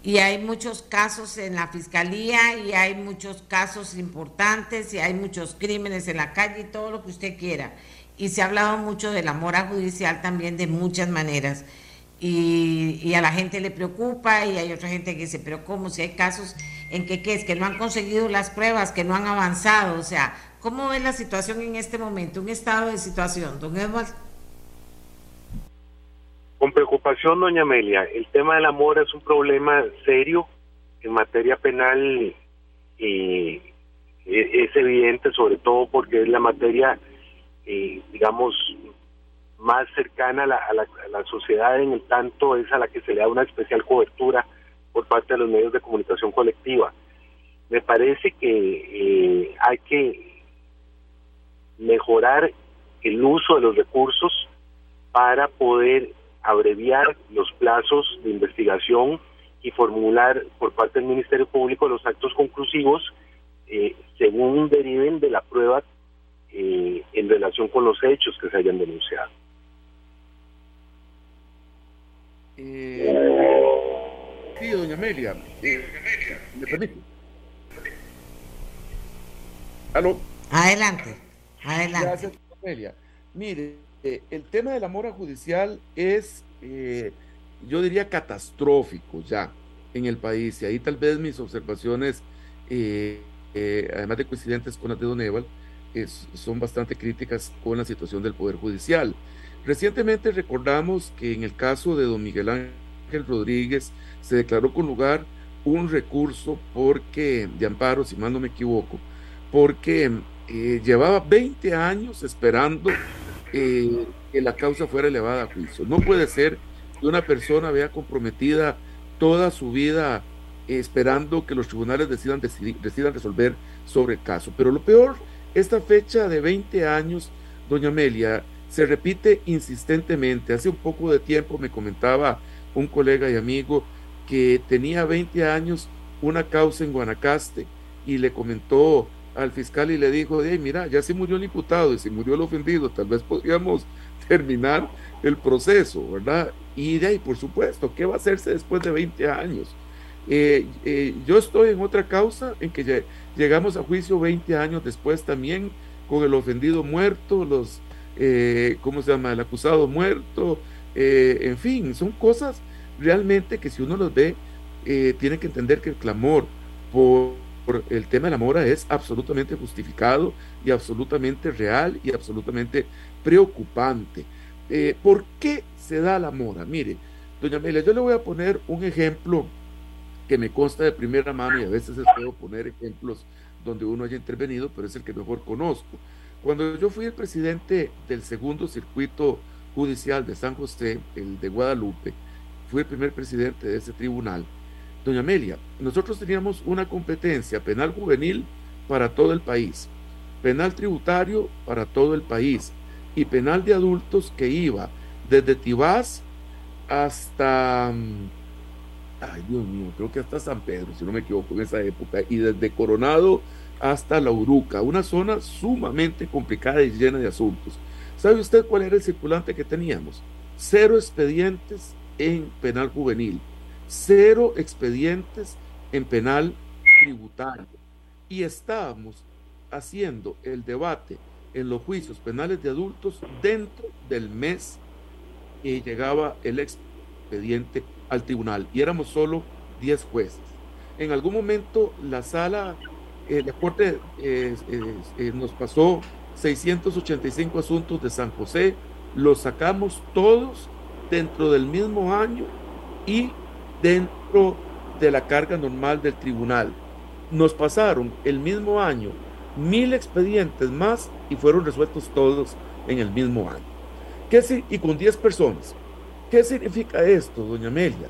y hay muchos casos en la fiscalía y hay muchos casos importantes y hay muchos crímenes en la calle y todo lo que usted quiera. Y se ha hablado mucho de la mora judicial también de muchas maneras. Y, y, a la gente le preocupa y hay otra gente que dice, pero ¿cómo? Si hay casos en que, ¿qué es? Que no han conseguido las pruebas, que no han avanzado. O sea, ¿Cómo es la situación en este momento? Un estado de situación, don Edward. Con preocupación, doña Amelia. El tema de la mora es un problema serio en materia penal. Eh, e-, es evidente, sobre todo porque es la materia, eh, digamos, más cercana a la, a, la, sociedad, en el tanto es a la que se le da una especial cobertura por parte de los medios de comunicación colectiva. Me parece que eh, hay que mejorar el uso de los recursos para poder abreviar los plazos de investigación y formular por parte del Ministerio Público los actos conclusivos eh, según deriven de la prueba eh, en relación con los hechos que se hayan denunciado. Eh, sí, doña Amelia. ¿Me permite? ¿Aló? Adelante, adelante. Gracias, Amelia. Mire, eh, el tema de la mora judicial es, eh, yo diría, catastrófico ya en el país. Y ahí tal vez mis observaciones, eh, además de coincidentes con las de Don Eval, son bastante críticas con la situación del Poder Judicial. Recientemente recordamos que en el caso de don Miguel Ángel Rodríguez se declaró con lugar un recurso porque, de amparo, si mal no me equivoco, porque eh, llevaba 20 años esperando eh, que la causa fuera elevada a juicio. No puede ser que una persona vea comprometida toda su vida esperando que los tribunales decidan, decidan resolver sobre el caso. Pero lo peor, esta fecha de 20 años, doña Amelia, se repite insistentemente. Hace un poco de tiempo me comentaba un colega y amigo que tenía 20 años una causa en Guanacaste y le comentó al fiscal y le dijo, hey, mira, ya se murió el imputado y se murió el ofendido, tal vez podríamos terminar el proceso, ¿verdad? Y de ahí, por supuesto, ¿qué va a hacerse después de 20 años? Eh, eh, yo estoy en otra causa en que llegamos a juicio 20 años después también con el ofendido muerto, los eh, ¿cómo se llama? El acusado muerto, en fin, son cosas realmente que si uno los ve, tiene que entender que el clamor por, el tema de la mora es absolutamente justificado y absolutamente real y absolutamente preocupante. ¿Por qué se da la mora? Mire, doña Amelia, yo le voy a poner un ejemplo que me consta de primera mano y a veces puedo poner ejemplos donde uno haya intervenido, pero es el que mejor conozco. Cuando yo fui el presidente del segundo circuito judicial de San José, el de Guadalupe, fui el primer presidente de ese tribunal. Doña Amelia, nosotros teníamos una competencia penal juvenil para todo el país, penal tributario para todo el país y penal de adultos que iba desde Tibás hasta, mm, ay Dios mío, creo que hasta San Pedro, si no me equivoco, en esa época, y desde Coronado hasta La Uruca, una zona sumamente complicada y llena de asuntos. ¿Sabe usted cuál era el circulante que teníamos? Cero expedientes en penal juvenil, cero expedientes en penal tributario. Y estábamos haciendo el debate en los juicios penales de adultos dentro del mes que llegaba el expediente al tribunal. Y éramos solo 10 jueces. En algún momento la sala eh, la Corte eh, eh, nos pasó 685 asuntos de San José, los sacamos todos dentro del mismo año y dentro de la carga normal del tribunal. Nos pasaron el mismo año mil expedientes más y fueron resueltos todos en el mismo año. ¿Qué, y con 10 personas. ¿Qué significa esto, doña Amelia?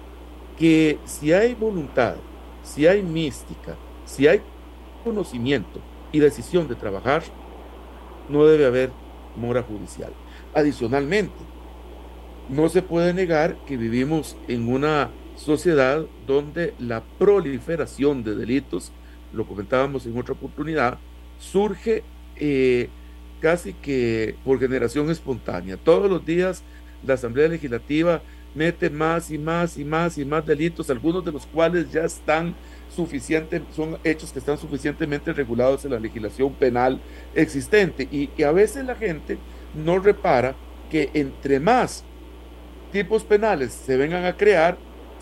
Que si hay voluntad, si hay mística, si hay conocimiento y decisión de trabajar, no debe haber mora judicial. Adicionalmente, no se puede negar que vivimos en una sociedad donde la proliferación de delitos, lo comentábamos en otra oportunidad, surge eh, casi que por generación espontánea. Todos los días la Asamblea Legislativa mete más y más y más y más delitos, algunos de los cuales ya están suficiente, son hechos que están suficientemente regulados en la legislación penal existente y que a veces la gente no repara que entre más tipos penales se vengan a crear,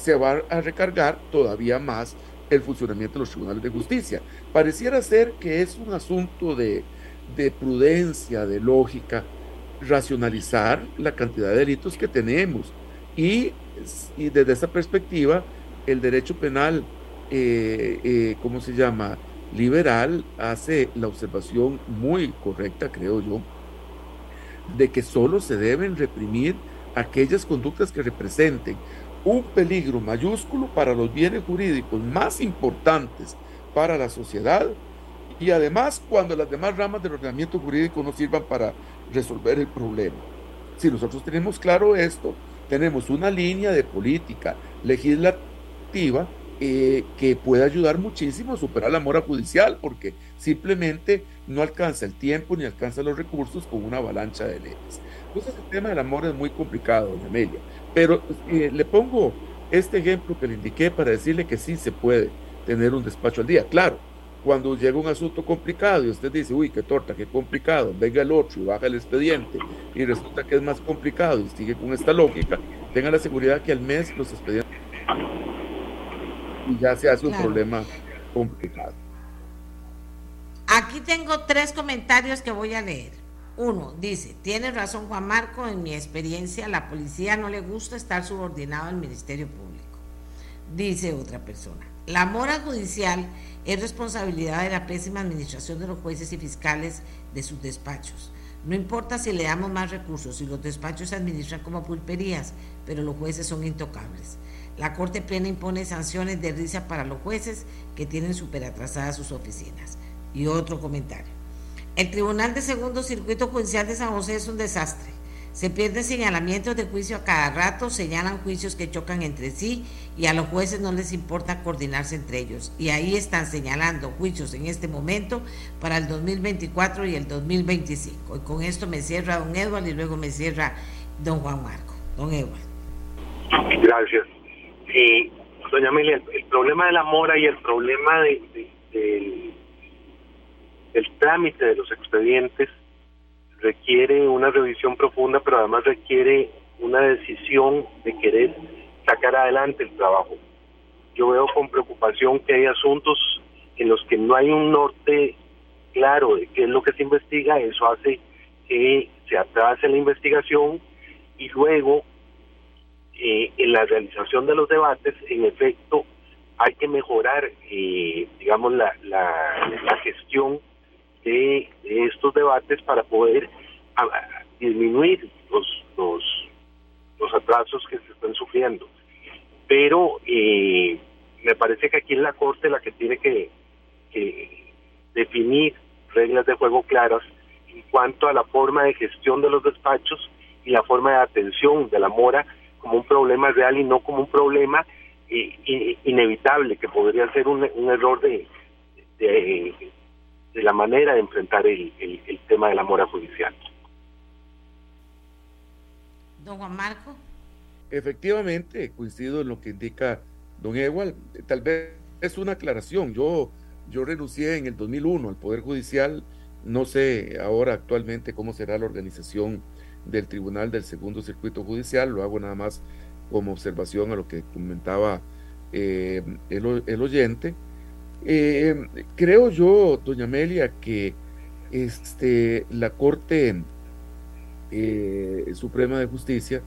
se va a recargar todavía más el funcionamiento de los tribunales de justicia. Pareciera ser que es un asunto de, de prudencia, de lógica, racionalizar la cantidad de delitos que tenemos Y, y desde esa perspectiva, el derecho penal, eh, eh, ¿cómo se llama? Liberal hace la observación muy correcta, creo yo, de que solo se deben reprimir aquellas conductas que representen un peligro mayúsculo para los bienes jurídicos más importantes para la sociedad y además cuando las demás ramas del ordenamiento jurídico no sirvan para resolver el problema. Si nosotros tenemos claro esto, tenemos una línea de política legislativa eh, que puede ayudar muchísimo a superar la mora judicial, porque simplemente no alcanza el tiempo ni alcanza los recursos con una avalancha de leyes. Entonces el tema del amor es muy complicado, doña Amelia, pero eh, le pongo este ejemplo que le indiqué para decirle que sí se puede tener un despacho al día. Claro, cuando llega un asunto complicado y usted dice, uy, qué torta, qué complicado, venga el otro y baja el expediente y resulta que es más complicado y sigue con esta lógica, tenga la seguridad que al mes los expedientes y ya se hace un problema complicado. Aquí tengo tres comentarios que voy a leer. Uno, dice, tiene razón Juan Marco, en mi experiencia la policía no le gusta estar subordinado al Ministerio Público. Dice otra persona, la mora judicial es responsabilidad de la pésima administración de los jueces y fiscales de sus despachos. No importa si le damos más recursos, si los despachos se administran como pulperías, pero los jueces son intocables. La Corte Plena impone sanciones de risa para los jueces que tienen súper atrasadas sus oficinas. Y otro comentario. El Tribunal de Segundo Circuito Judicial de San José es un desastre. Se pierden señalamientos de juicio a cada rato, señalan juicios que chocan entre sí y a los jueces no les importa coordinarse entre ellos. Y ahí están señalando juicios en este momento para el 2024 y el 2025. Y con esto me cierra don Edward y luego me cierra don Juan Marco. Don Edward. Gracias. Eh, doña Amelia, el, problema de la mora y el problema de, del trámite de los expedientes requiere una revisión profunda, pero además requiere una decisión de querer sacar adelante el trabajo. Yo veo con preocupación que hay asuntos en los que no hay un norte claro de qué es lo que se investiga, eso hace que se atrase la investigación y luego eh, en la realización de los debates, en efecto, hay que mejorar, eh, digamos, la, la, gestión de, estos debates para poder disminuir los, los, los atrasos que se están sufriendo. Pero eh, me parece que aquí es la Corte la que tiene que, que definir reglas de juego claras en cuanto a la forma de gestión de los despachos y la forma de atención de la mora como un problema real y no como un problema eh, inevitable, que podría ser un, error de, de, la manera de enfrentar el, el, tema de la mora judicial. Don Juan Marco. Efectivamente, coincido en lo que indica don Ewald. Tal vez es una aclaración. Yo, yo renuncié en el 2001 al Poder Judicial. No sé ahora actualmente cómo será la organización del Tribunal del Segundo Circuito Judicial, lo hago nada más como observación a lo que comentaba eh, el, oyente. Eh, creo yo, doña Amelia, que este, la Corte eh, Suprema de Justicia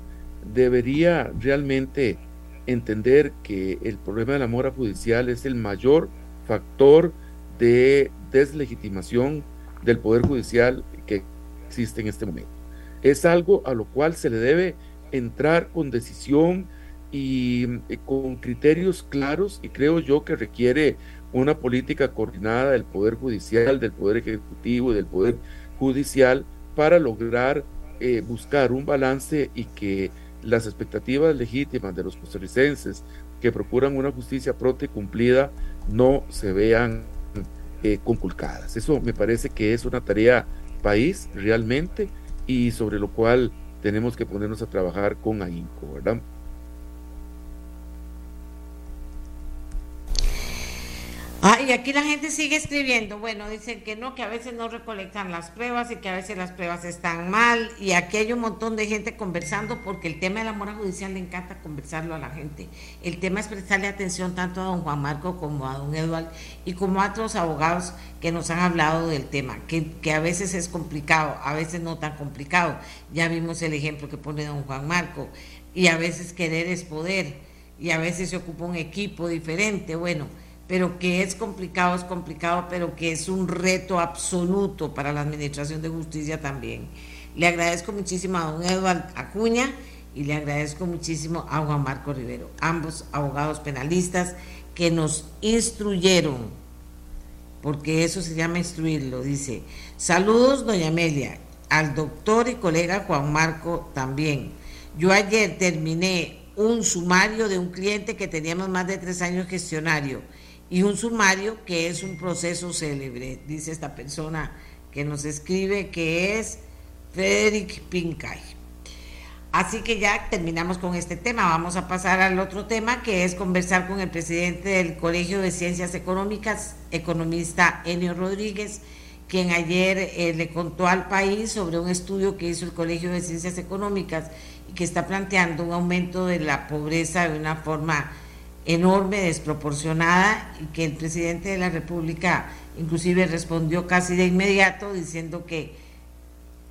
debería realmente entender que el problema de la mora judicial es el mayor factor de deslegitimación del Poder Judicial que existe en este momento. Es algo a lo cual se le debe entrar con decisión y eh, con criterios claros y creo yo que requiere una política coordinada del Poder Judicial, del Poder Ejecutivo y del Poder Judicial para lograr eh, buscar un balance y que las expectativas legítimas de los costarricenses que procuran una justicia pronta y cumplida no se vean eh, conculcadas. Eso me parece que es una tarea país realmente y sobre lo cual tenemos que ponernos a trabajar con ahínco, ¿verdad? Ah, y aquí la gente sigue escribiendo. Bueno, dicen que no, que a veces no recolectan las pruebas y que a veces las pruebas están mal. Y aquí hay un montón de gente conversando porque el tema de la mora judicial le encanta conversarlo a la gente. El tema es prestarle atención tanto a don Juan Marco como a don Eduardo y como a otros abogados que nos han hablado del tema, que, que a veces es complicado, a veces no tan complicado. Ya vimos el ejemplo que pone don Juan Marco y a veces querer es poder y a veces se ocupa un equipo diferente, bueno, pero que es complicado, es complicado, pero que es un reto absoluto para la Administración de Justicia también. Le agradezco muchísimo a don Eduardo Acuña y le agradezco muchísimo a Juan Marco Rivero, ambos abogados penalistas que nos instruyeron, porque eso se llama instruirlo, dice, saludos doña Amelia, al doctor y colega Juan Marco también. Yo ayer terminé un sumario de un cliente que teníamos más de tres años gestionario y un sumario que es un proceso célebre, dice esta persona que nos escribe, que es Frederick Pincay. Así que ya terminamos con este tema. Vamos a pasar al otro tema, que es conversar con el presidente del Colegio de Ciencias Económicas, economista Enio Rodríguez, quien ayer eh, le contó al país sobre un estudio que hizo el Colegio de Ciencias Económicas y que está planteando un aumento de la pobreza de una forma enorme, desproporcionada, y que el presidente de la República inclusive respondió casi de inmediato diciendo que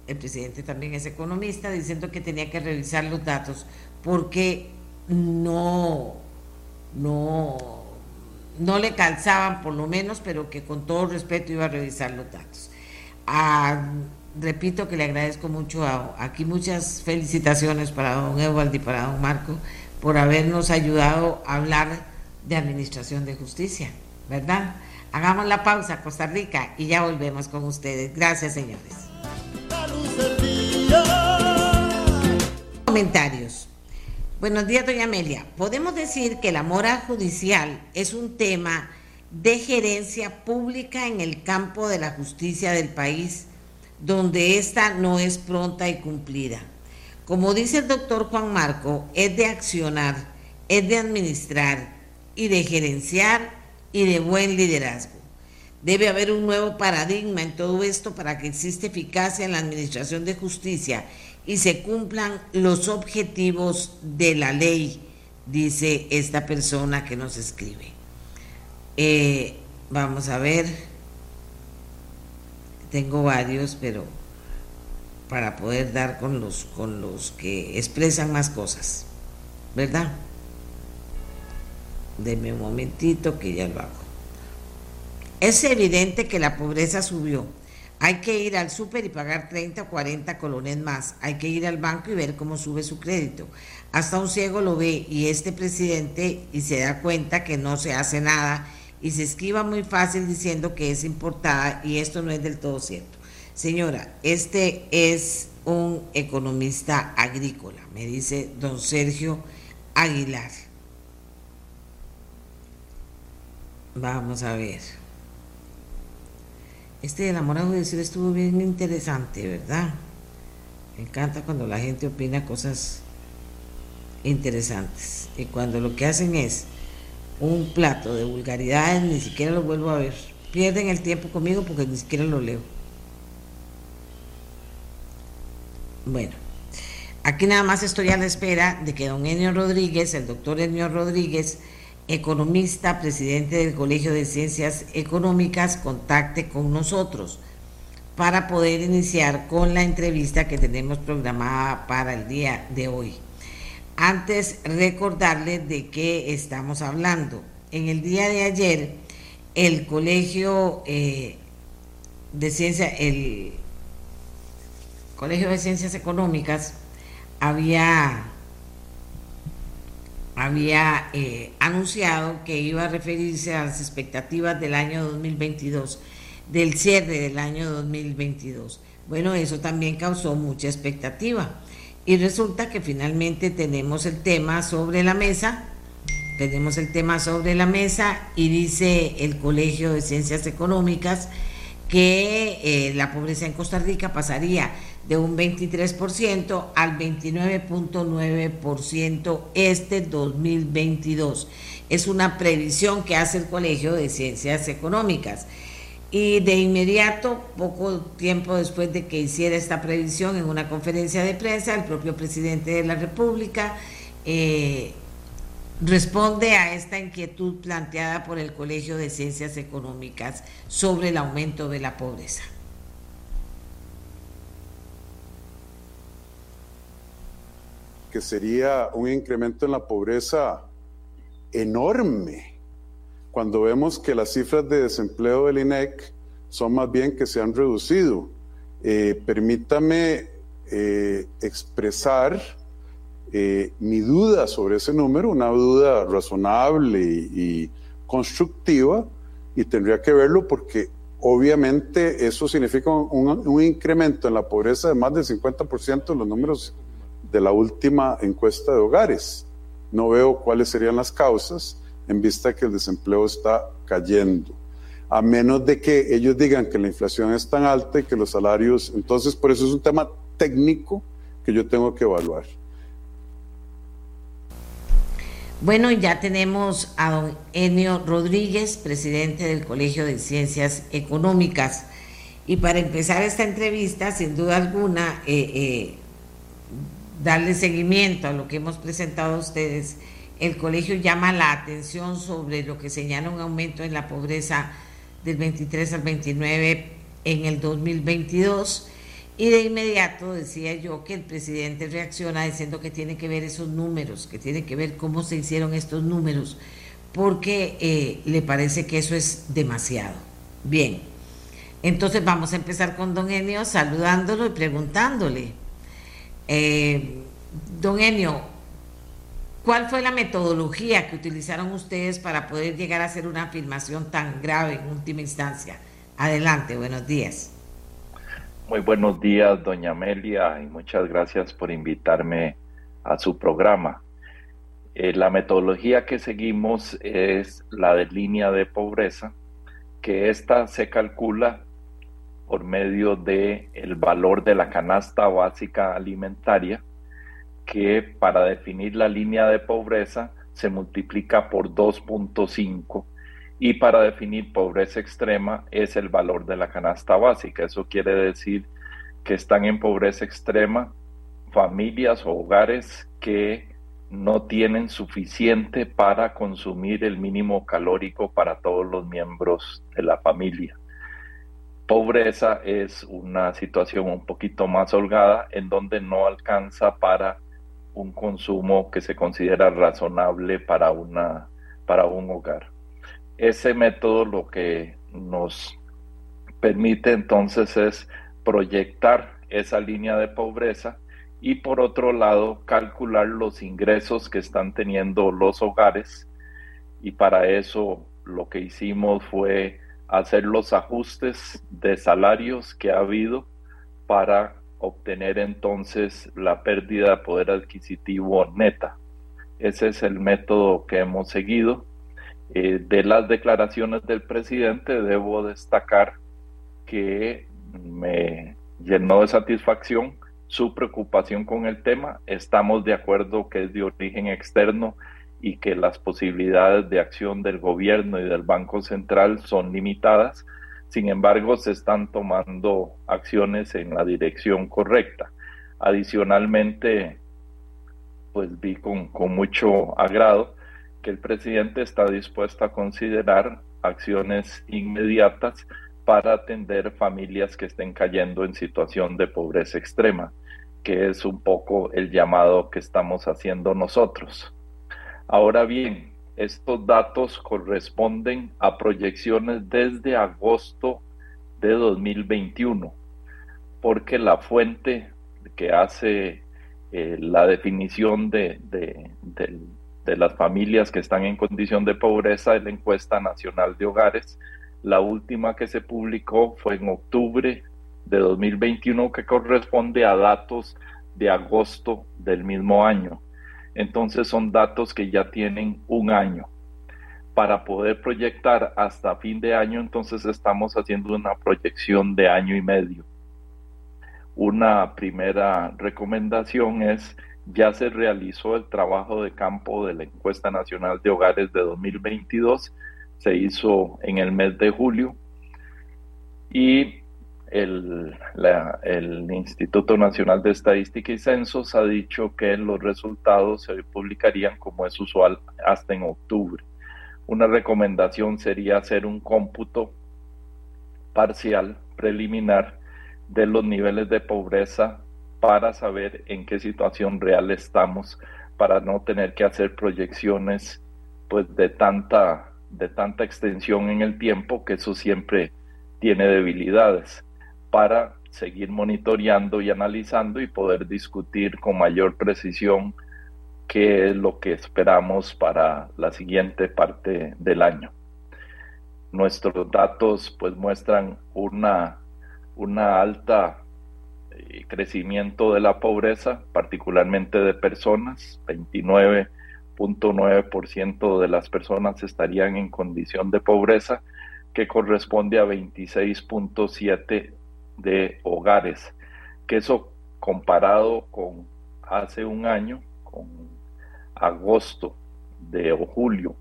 el presidente también es economista, diciendo que tenía que revisar los datos porque no, no, no le calzaban por lo menos, pero que con todo respeto iba a revisar los datos. Ah, repito que le agradezco mucho aquí muchas felicitaciones para don Eduardo y para don Marco por habernos ayudado a hablar de administración de justicia, ¿verdad? Hagamos la pausa, Costa Rica, y ya volvemos con ustedes. Gracias, señores. Comentarios. Buenos días, doña Amelia. Podemos decir que la mora judicial es un tema de gerencia pública en el campo de la justicia del país, donde ésta no es pronta y cumplida. Como dice el doctor Juan Marco, es de accionar, es de administrar y de gerenciar y de buen liderazgo. Debe haber un nuevo paradigma en todo esto para que exista eficacia en la administración de justicia y se cumplan los objetivos de la ley, dice esta persona que nos escribe. Eh, vamos a ver, tengo varios, pero para poder dar con los, con los que expresan más cosas, ¿verdad? Deme un momentito que ya lo hago. Es evidente que la pobreza subió. Hay que ir al súper y pagar 30 o 40 colones más. Hay que ir al banco y ver cómo sube su crédito. Hasta un ciego lo ve y este presidente y se da cuenta que no se hace nada y se esquiva muy fácil diciendo que es importada y esto no es del todo cierto. Señora, este es un economista agrícola, me dice don Sergio Aguilar. Vamos a ver. Este de la mora judicial estuvo bien interesante, ¿verdad? Me encanta cuando la gente opina cosas interesantes. Y cuando lo que hacen es un plato de vulgaridades, ni siquiera lo vuelvo a ver. Pierden el tiempo conmigo porque ni siquiera lo leo. Bueno, aquí nada más estoy a la espera de que don Enio Rodríguez, el doctor Enio Rodríguez, economista, presidente del Colegio de Ciencias Económicas, contacte con nosotros para poder iniciar con la entrevista que tenemos programada para el día de hoy. Antes, recordarles de qué estamos hablando. En el día de ayer, el Colegio eh, de Ciencias, el Colegio de Ciencias Económicas había, había eh, anunciado que iba a referirse a las expectativas del año 2022, del cierre del año 2022. Bueno, eso también causó mucha expectativa. Y resulta que finalmente tenemos el tema sobre la mesa, tenemos el tema sobre la mesa y dice el Colegio de Ciencias Económicas que eh, la pobreza en Costa Rica pasaría de un 23% al 29.9% este 2022. Es una previsión que hace el Colegio de Ciencias Económicas. Y de inmediato, poco tiempo después de que hiciera esta previsión en una conferencia de prensa, el propio presidente de la República eh, responde a esta inquietud planteada por el Colegio de Ciencias Económicas sobre el aumento de la pobreza. Que sería un incremento en la pobreza enorme, cuando vemos que las cifras de desempleo del INEC son más bien que se han reducido. Eh, permítame eh, expresar eh, mi duda sobre ese número, una duda razonable y, constructiva, y tendría que verlo porque obviamente eso significa un, incremento en la pobreza de más del 50% en los números de la última encuesta de hogares. No veo cuáles serían las causas en vista que el desempleo está cayendo. A menos de que ellos digan que la inflación es tan alta y que los salarios, entonces por eso es un tema técnico que yo tengo que evaluar. Bueno, ya tenemos a don Enio Rodríguez, presidente del Colegio de Ciencias Económicas. Y para empezar esta entrevista, sin duda alguna, eh, eh, darle seguimiento a lo que hemos presentado a ustedes, el colegio llama la atención sobre lo que señala un aumento en la pobreza del 23 al 29 en el 2022 y de inmediato decía yo que el presidente reacciona diciendo que tiene que ver esos números, que tiene que ver cómo se hicieron estos números, porque eh, le parece que eso es demasiado. Bien, entonces vamos a empezar con don Enio saludándolo y preguntándole. Eh, don Enio, ¿cuál fue la metodología que utilizaron ustedes para poder llegar a hacer una afirmación tan grave en última instancia? Adelante, buenos días. Muy buenos días, doña Amelia, y muchas gracias por invitarme a su programa. Eh, la metodología que seguimos es la de línea de pobreza, que esta se calcula por medio de el valor de la canasta básica alimentaria, que para definir la línea de pobreza se multiplica por 2.5 y para definir pobreza extrema es el valor de la canasta básica. Eso quiere decir que están en pobreza extrema familias o hogares que no tienen suficiente para consumir el mínimo calórico para todos los miembros de la familia. Pobreza es una situación un poquito más holgada en donde no alcanza para un consumo que se considera razonable para, una, para un hogar. Ese método lo que nos permite entonces es proyectar esa línea de pobreza y por otro lado calcular los ingresos que están teniendo los hogares y para eso lo que hicimos fue hacer los ajustes de salarios que ha habido para obtener entonces la pérdida de poder adquisitivo neta. Ese es el método que hemos seguido eh, de las declaraciones del presidente debo destacar que me llenó de satisfacción su preocupación con el tema. Estamos de acuerdo que es de origen externo y que las posibilidades de acción del gobierno y del Banco Central son limitadas. Sin embargo, se están tomando acciones en la dirección correcta. Adicionalmente, pues vi con, con mucho agrado que el presidente está dispuesto a considerar acciones inmediatas para atender familias que estén cayendo en situación de pobreza extrema, que es un poco el llamado que estamos haciendo nosotros. Ahora bien, estos datos corresponden a proyecciones desde agosto de 2021, porque la fuente que hace eh, la definición de, del de las familias que están en condición de pobreza es la encuesta nacional de hogares. La última que se publicó fue en octubre de 2021 que corresponde a datos de agosto del mismo año. Entonces son datos que ya tienen un año. Para poder proyectar hasta fin de año, entonces estamos haciendo una proyección de año y medio. Una primera recomendación es ya se realizó el trabajo de campo de la encuesta nacional de hogares de 2022, se hizo en el mes de julio y el, el, Instituto Nacional de Estadística y Censos ha dicho que los resultados se publicarían como es usual hasta en octubre. Una recomendación sería hacer un cómputo parcial, preliminar, de los niveles de pobreza para saber en qué situación real estamos, para no tener que hacer proyecciones pues de tanta, de tanta extensión en el tiempo, que eso siempre tiene debilidades, para seguir monitoreando y analizando y poder discutir con mayor precisión qué es lo que esperamos para la siguiente parte del año. Nuestros datos pues muestran una, una alta eh, crecimiento de la pobreza, particularmente de personas, 29.9% de las personas estarían en condición de pobreza, que corresponde a 26.7 de hogares, que eso comparado con hace un año, con agosto de o julio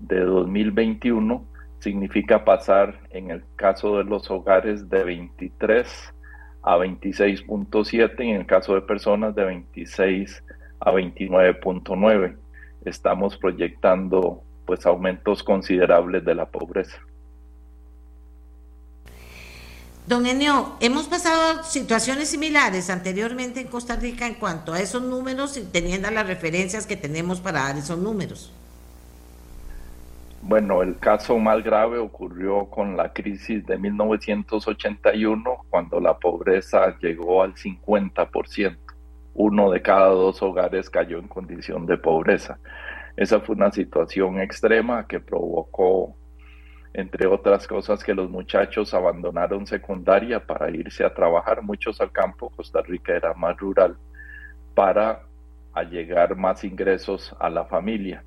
de 2021 significa pasar en el caso de los hogares de 23 a 26.7 y en el caso de personas de 26 a 29.9. Estamos proyectando pues aumentos considerables de la pobreza. Don Enio, hemos pasado situaciones similares anteriormente en Costa Rica en cuanto a esos números y teniendo las referencias que tenemos para dar esos números. Bueno, el caso más grave ocurrió con la crisis de 1981, cuando la pobreza llegó al 50%. Uno de cada dos hogares cayó en condición de pobreza. Esa fue una situación extrema que provocó entre otras cosas que los muchachos abandonaron secundaria para irse a trabajar, muchos al campo, Costa Rica era más rural, para allegar más ingresos a la familia.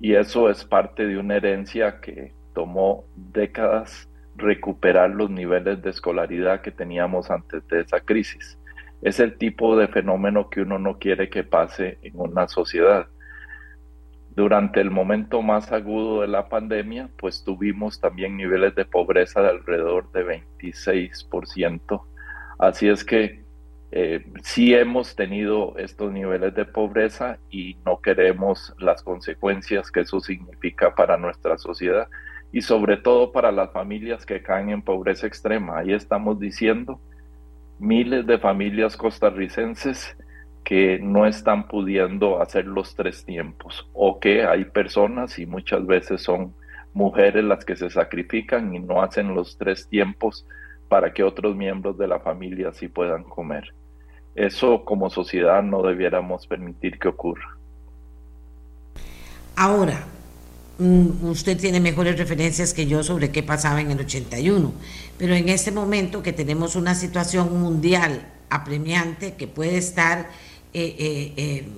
Y eso es parte de una herencia que tomó décadas recuperar los niveles de escolaridad que teníamos antes de esa crisis. Es el tipo de fenómeno que uno no quiere que pase en una sociedad durante el momento más agudo de la pandemia, pues tuvimos también niveles de pobreza de alrededor de 26%. Así es que eh, sí hemos tenido estos niveles de pobreza y no queremos las consecuencias que eso significa para nuestra sociedad y sobre todo para las familias que caen en pobreza extrema. Ahí estamos diciendo miles de familias costarricenses que no están pudiendo hacer los tres tiempos o que hay personas y muchas veces son mujeres las que se sacrifican y no hacen los tres tiempos para que otros miembros de la familia sí puedan comer. Eso como sociedad no debiéramos permitir que ocurra. Ahora, mm, usted tiene mejores referencias que yo sobre qué pasaba en el 81, pero en este momento que tenemos una situación mundial apremiante que puede estar eh, eh, eh,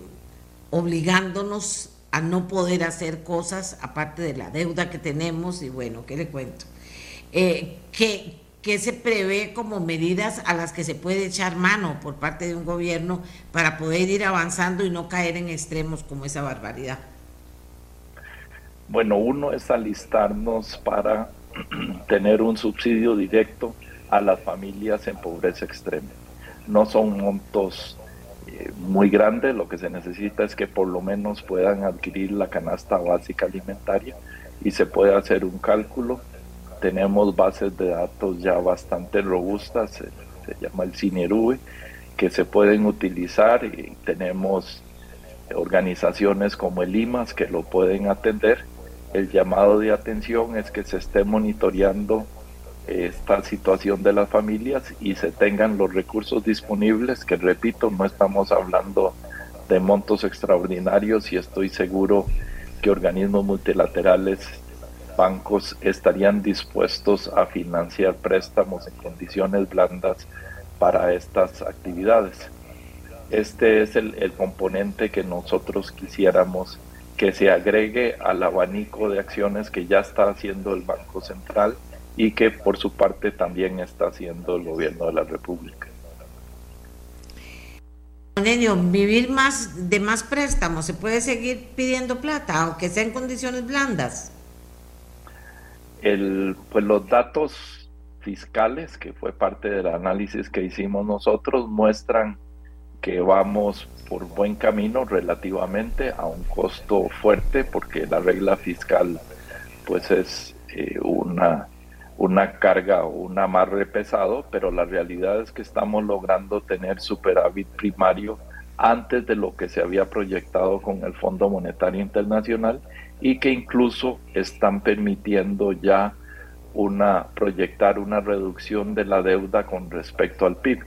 obligándonos a no poder hacer cosas aparte de la deuda que tenemos y bueno, ¿qué le cuento? ¿qué, ¿Qué se prevé como medidas a las que se puede echar mano por parte de un gobierno para poder ir avanzando y no caer en extremos como esa barbaridad? Bueno, uno es alistarnos para tener un subsidio directo a las familias en pobreza extrema. No son montos eh, muy grande, lo que se necesita es que por lo menos puedan adquirir la canasta básica alimentaria y se puede hacer un cálculo. Tenemos bases de datos ya bastante robustas, se, llama el CINERUE, que se pueden utilizar y tenemos organizaciones como el IMAS que lo pueden atender. El llamado de atención es que se esté monitoreando esta situación de las familias y se tengan los recursos disponibles, que repito, no estamos hablando de montos extraordinarios y estoy seguro que organismos multilaterales, bancos estarían dispuestos a financiar préstamos en condiciones blandas para estas actividades. Este es el, el componente que nosotros quisiéramos que se agregue al abanico de acciones que ya está haciendo el Banco Central y que por su parte también está haciendo el gobierno de la República. Nenio, vivir más de más préstamos, ¿se puede seguir pidiendo plata, aunque sea en condiciones blandas? El, pues los datos fiscales, que fue parte del análisis que hicimos nosotros, muestran que vamos por buen camino relativamente a un costo fuerte, porque la regla fiscal pues es eh, una una carga o un amarre pesado, pero la realidad es que estamos logrando tener superávit primario antes de lo que se había proyectado con el Fondo Monetario Internacional y que incluso están permitiendo ya una proyectar una reducción de la deuda con respecto al PIB.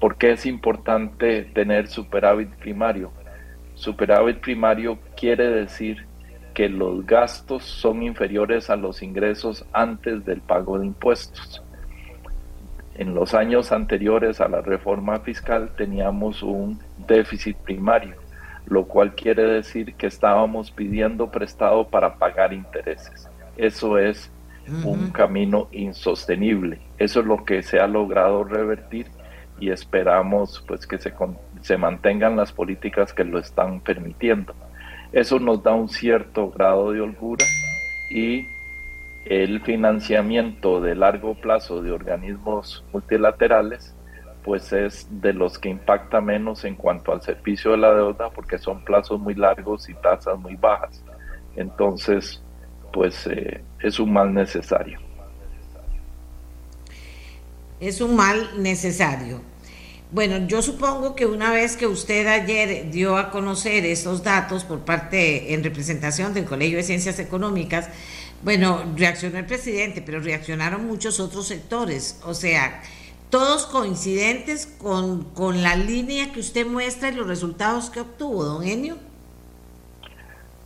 ¿Por qué es importante tener superávit primario? Superávit primario quiere decir que los gastos son inferiores a los ingresos antes del pago de impuestos. En los años anteriores a la reforma fiscal teníamos un déficit primario, lo cual quiere decir que estábamos pidiendo prestado para pagar intereses. Eso es un camino insostenible. Eso es lo que se ha logrado revertir y esperamos pues que se, se mantengan las políticas que lo están permitiendo. Eso nos da un cierto grado de holgura y el financiamiento de largo plazo de organismos multilaterales pues es de los que impacta menos en cuanto al servicio de la deuda porque son plazos muy largos y tasas muy bajas. Entonces, pues eh, es un mal necesario. Es un mal necesario. Bueno, yo supongo que una vez que usted ayer dio a conocer estos datos por parte en representación del Colegio de Ciencias Económicas, bueno, reaccionó el presidente, pero reaccionaron muchos otros sectores, o sea, todos coincidentes con, con la línea que usted muestra y los resultados que obtuvo, don Enio.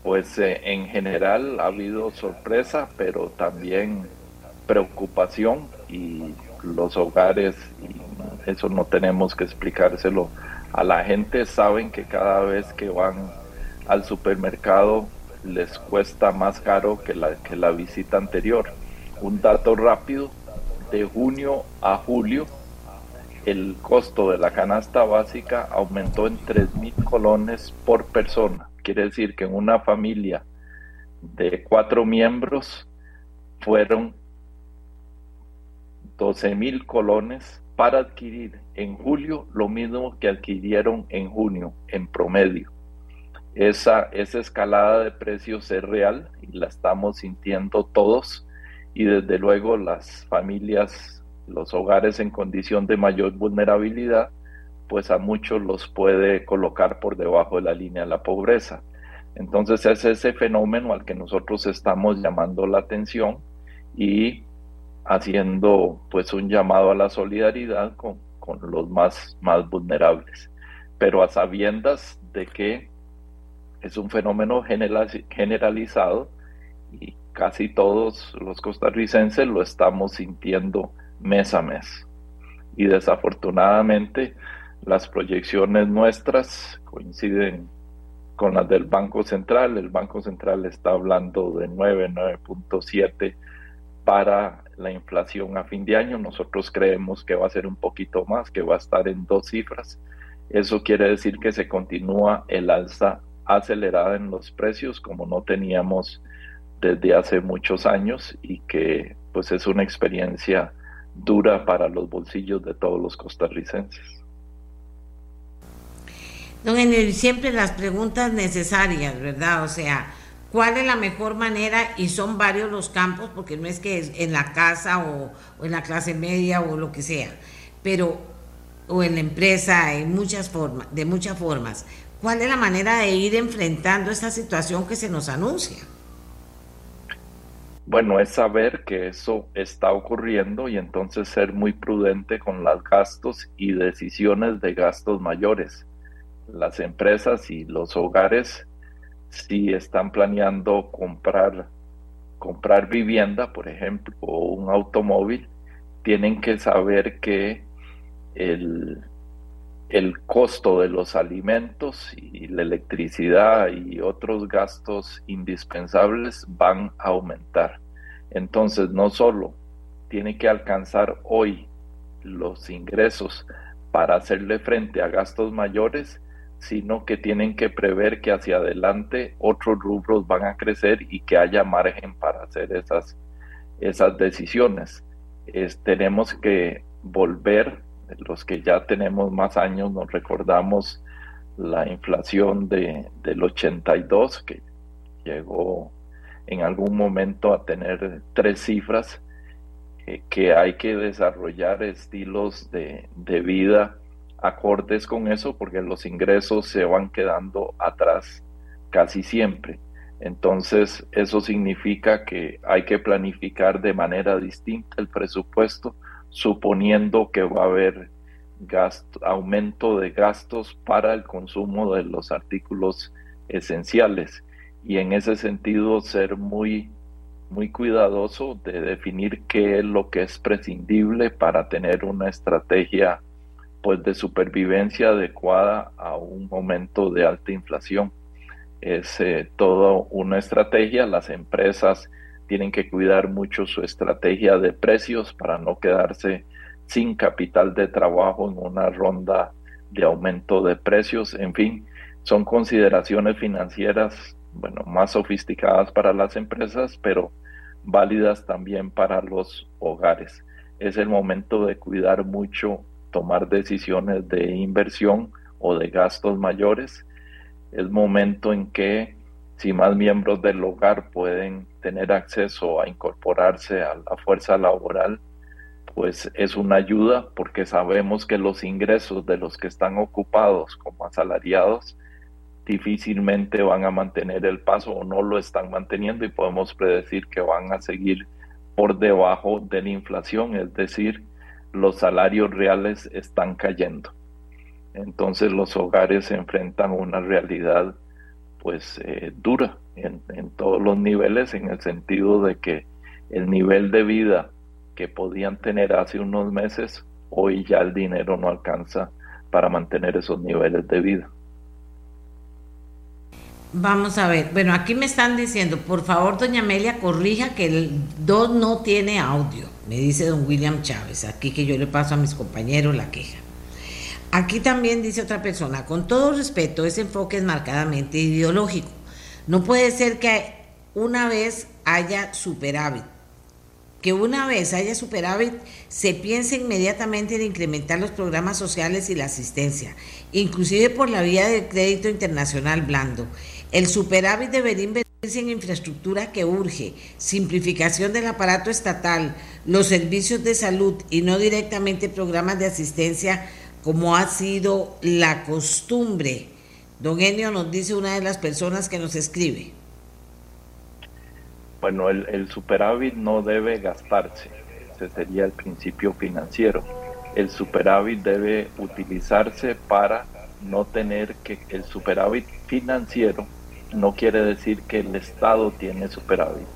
Pues eh, en general ha habido sorpresa, pero también preocupación y los hogares eso no tenemos que explicárselo a la gente, saben que cada vez que van al supermercado les cuesta más caro que la, que la visita anterior. Un dato rápido, de junio a julio el costo de la canasta básica aumentó en 3 mil colones por persona. Quiere decir que en una familia de cuatro miembros fueron 12 mil colones para adquirir en julio lo mismo que adquirieron en junio en promedio. Esa, esa escalada de precios es real y la estamos sintiendo todos y desde luego las familias, los hogares en condición de mayor vulnerabilidad, pues a muchos los puede colocar por debajo de la línea de la pobreza. Entonces es ese fenómeno al que nosotros estamos llamando la atención y haciendo pues un llamado a la solidaridad con, los más, más vulnerables, pero a sabiendas de que es un fenómeno generalizado y casi todos los costarricenses lo estamos sintiendo mes a mes. Y desafortunadamente las proyecciones nuestras coinciden con las del Banco Central. El Banco Central está hablando de 9, 9.7 para la inflación a fin de año. Nosotros creemos que va a ser un poquito más, que va a estar en dos cifras. Eso quiere decir que se continúa el alza acelerada en los precios como no teníamos desde hace muchos años y que pues es una experiencia dura para los bolsillos de todos los costarricenses. Don Enel, siempre las preguntas necesarias, ¿verdad? O sea, cuál es la mejor manera y son varios los campos porque no es que es en la casa o, en la clase media o lo que sea, pero o en la empresa en muchas formas, de muchas formas. ¿Cuál es la manera de ir enfrentando esta situación que se nos anuncia? Bueno, es saber que eso está ocurriendo y entonces ser muy prudente con los gastos y decisiones de gastos mayores. Las empresas y los hogares si están planeando comprar, comprar vivienda, por ejemplo, o un automóvil, tienen que saber que el, el costo de los alimentos y la electricidad y otros gastos indispensables van a aumentar. Entonces, no solo tiene que alcanzar hoy los ingresos para hacerle frente a gastos mayores, sino que tienen que prever que hacia adelante otros rubros van a crecer y que haya margen para hacer esas, esas decisiones. tenemos que volver, los que ya tenemos más años, nos recordamos la inflación de, del 82, que llegó en algún momento a tener tres cifras. eh, que hay que desarrollar estilos de, de vida acordes con eso porque los ingresos se van quedando atrás casi siempre. Entonces, eso significa que hay que planificar de manera distinta el presupuesto, suponiendo que va a haber aumento de gastos para el consumo de los artículos esenciales. Y en ese sentido, ser muy, muy cuidadoso de definir qué es lo que es prescindible para tener una estrategia pues, de supervivencia adecuada a un momento de alta inflación es eh, toda una estrategia. Las empresas tienen que cuidar mucho su estrategia de precios para no quedarse sin capital de trabajo en una ronda de aumento de precios. En fin, son consideraciones financieras, bueno, más sofisticadas para las empresas, pero válidas también para los hogares. Es el momento de cuidar mucho, tomar decisiones de inversión o de gastos mayores. Es momento en que si más miembros del hogar pueden tener acceso a incorporarse a la fuerza laboral, pues es una ayuda porque sabemos que los ingresos de los que están ocupados como asalariados difícilmente van a mantener el paso o no lo están manteniendo y podemos predecir que van a seguir por debajo de la inflación, es decir, los salarios reales están cayendo. Entonces los hogares se enfrentan a una realidad pues eh, dura en, todos los niveles en el sentido de que el nivel de vida que podían tener hace unos meses, hoy ya el dinero no alcanza para mantener esos niveles de vida. Vamos a ver, bueno, aquí me están diciendo, por favor, doña Amelia, corrija que el 2 no tiene audio, me dice don William Chávez, aquí que yo le paso a mis compañeros la queja. Aquí también dice otra persona, con todo respeto, ese enfoque es marcadamente ideológico. No puede ser que una vez haya superávit, que una vez haya superávit se piense inmediatamente en incrementar los programas sociales y la asistencia, inclusive por la vía del crédito internacional blando. El superávit debería invertirse en infraestructura que urge, simplificación del aparato estatal, los servicios de salud y no directamente programas de asistencia como ha sido la costumbre. Don Enio nos dice una de las personas que nos escribe. Bueno, el, superávit no debe gastarse, ese sería el principio financiero. El superávit debe utilizarse para no tener que el superávit financiero no quiere decir que el Estado tiene superávit.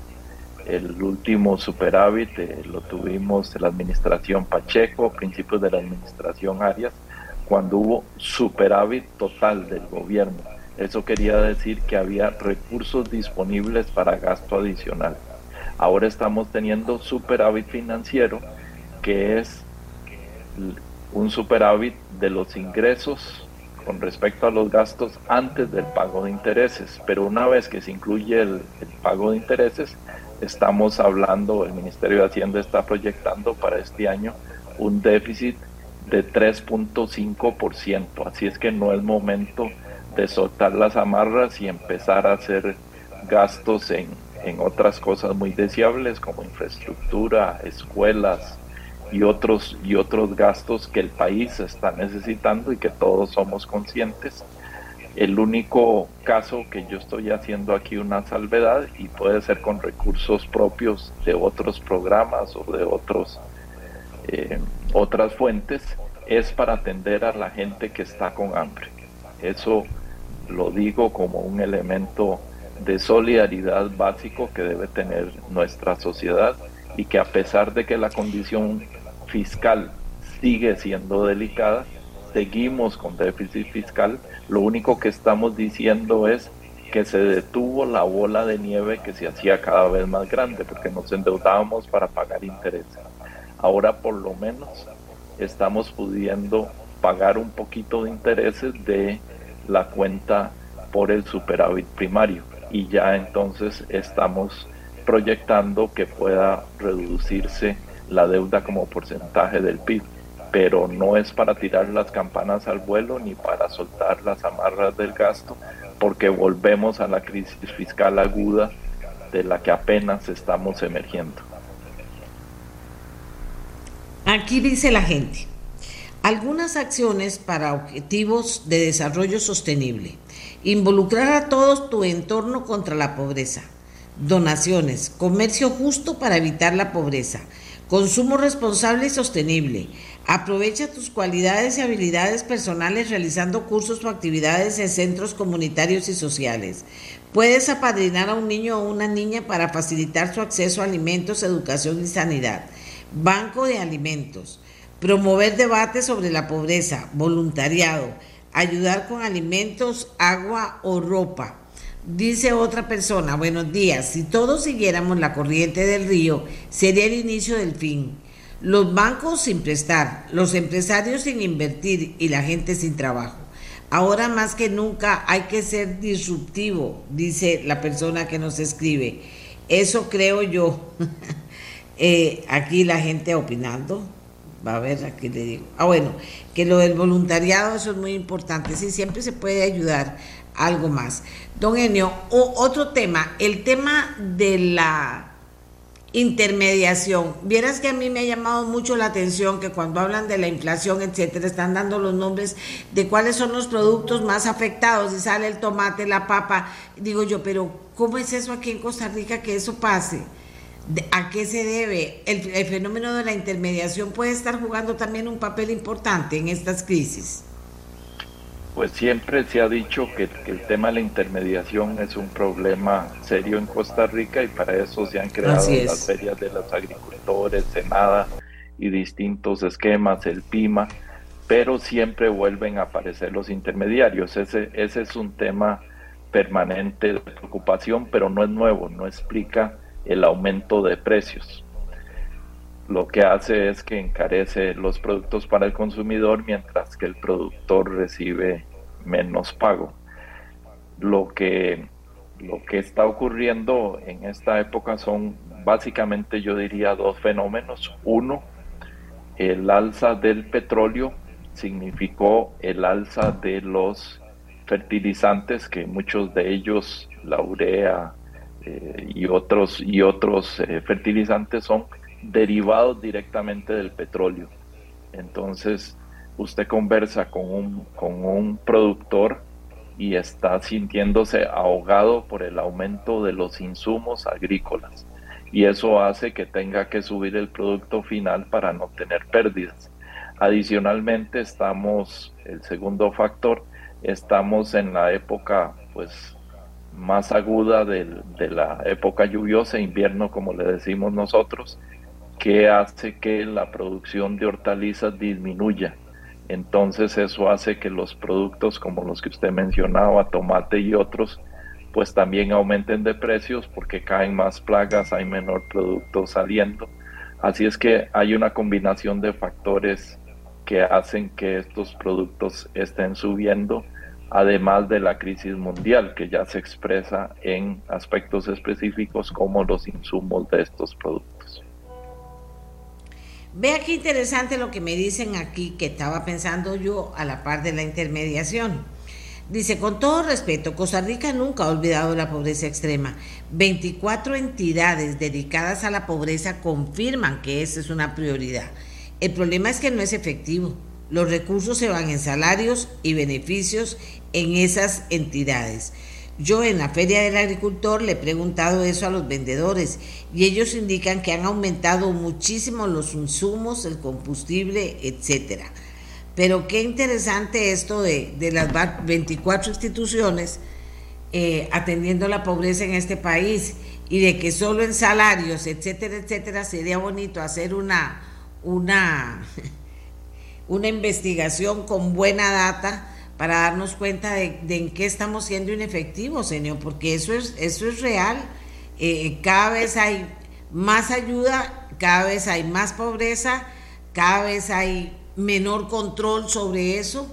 El último superávit eh, lo tuvimos en la administración Pacheco, principios de la administración Arias, cuando hubo superávit total del gobierno. Eso quería decir que había recursos disponibles para gasto adicional. Ahora estamos teniendo superávit financiero, que es un superávit de los ingresos con respecto a los gastos antes del pago de intereses. Pero una vez que se incluye el, pago de intereses, estamos hablando, el Ministerio de Hacienda está proyectando para este año un déficit de 3.5%. Así es que no es momento de soltar las amarras y empezar a hacer gastos en, en otras cosas muy deseables como infraestructura, escuelas y otros, y otros gastos que el país está necesitando y que todos somos conscientes el único caso que yo estoy haciendo aquí una salvedad y puede ser con recursos propios de otros programas o de otros eh, otras fuentes es para atender a la gente que está con hambre. Eso lo digo como un elemento de solidaridad básico que debe tener nuestra sociedad y que a pesar de que la condición fiscal sigue siendo delicada, seguimos con déficit fiscal, lo único que estamos diciendo es que se detuvo la bola de nieve que se hacía cada vez más grande porque nos endeudábamos para pagar intereses. Ahora por lo menos estamos pudiendo pagar un poquito de intereses de la cuenta por el superávit primario y ya entonces estamos proyectando que pueda reducirse la deuda como porcentaje del PIB pero no es para tirar las campanas al vuelo ni para soltar las amarras del gasto, porque volvemos a la crisis fiscal aguda de la que apenas estamos emergiendo. Aquí dice la gente, algunas acciones para objetivos de desarrollo sostenible, involucrar a todo tu entorno contra la pobreza, donaciones, comercio justo para evitar la pobreza, consumo responsable y sostenible, aprovecha tus cualidades y habilidades personales realizando cursos o actividades en centros comunitarios y sociales. Puedes apadrinar a un niño o una niña para facilitar su acceso a alimentos, educación y sanidad. Banco de alimentos. Promover debates sobre la pobreza, voluntariado, ayudar con alimentos, agua o ropa. Dice otra persona, buenos días, si todos siguiéramos la corriente del río, sería el inicio del fin. Los bancos sin prestar, los empresarios sin invertir y la gente sin trabajo. Ahora más que nunca hay que ser disruptivo, dice la persona que nos escribe. Eso creo yo. Eh, aquí la gente opinando. Va a ver, aquí le digo. Ah, bueno, que lo del voluntariado, eso es muy importante. Sí, siempre se puede ayudar algo más. Don Enio, otro tema, el tema de la intermediación. Vieras que a mí me ha llamado mucho la atención que cuando hablan de la inflación, etcétera, están dando los nombres de cuáles son los productos más afectados y sale el tomate, la papa. Digo yo, pero ¿cómo es eso aquí en Costa Rica que eso pase? ¿A qué se debe? El, fenómeno de la intermediación puede estar jugando también un papel importante en estas crisis. Pues siempre se ha dicho que, el tema de la intermediación es un problema serio en Costa Rica y para eso se han creado las ferias de los agricultores, Senada y distintos esquemas, el PIMA, pero siempre vuelven a aparecer los intermediarios. Ese, ese es un tema permanente de preocupación, pero no es nuevo, no explica el aumento de precios. Lo que hace es que encarece los productos para el consumidor mientras que el productor recibe menos pago. Lo que, lo que está ocurriendo en esta época son básicamente yo diría dos fenómenos. Uno, el alza del petróleo significó el alza de los fertilizantes, que muchos de ellos, la urea, eh, y otros, y otros eh, fertilizantes son derivados directamente del petróleo. Entonces, usted conversa con un, con un productor y está sintiéndose ahogado por el aumento de los insumos agrícolas. Y eso hace que tenga que subir el producto final para no tener pérdidas. Adicionalmente, estamos, el segundo factor, estamos en la época pues más aguda de la época lluviosa, invierno como le decimos nosotros, que hace que la producción de hortalizas disminuya. Entonces eso hace que los productos como los que usted mencionaba, tomate y otros, pues también aumenten de precios porque caen más plagas, hay menor producto saliendo. Así es que hay una combinación de factores que hacen que estos productos estén subiendo además de la crisis mundial que ya se expresa en aspectos específicos como los insumos de estos productos. Vea qué interesante lo que me dicen aquí, que estaba pensando yo a la par de la intermediación. Dice, con todo respeto, Costa Rica nunca ha olvidado la pobreza extrema. 24 entidades dedicadas a la pobreza confirman que esa es una prioridad. El problema es que no es efectivo. Los recursos se van en salarios y beneficios en esas entidades. Yo en la Feria del Agricultor le he preguntado eso a los vendedores y ellos indican que han aumentado muchísimo los insumos, el combustible, etcétera. Pero qué interesante esto de, las 24 instituciones eh, atendiendo la pobreza en este país y de que solo en salarios, etcétera, etcétera, sería bonito hacer una, una una investigación con buena data para darnos cuenta de, en qué estamos siendo inefectivos, señor, porque eso es, eso es real. Eh, cada vez hay más ayuda, cada vez hay más pobreza, cada vez hay menor control sobre eso.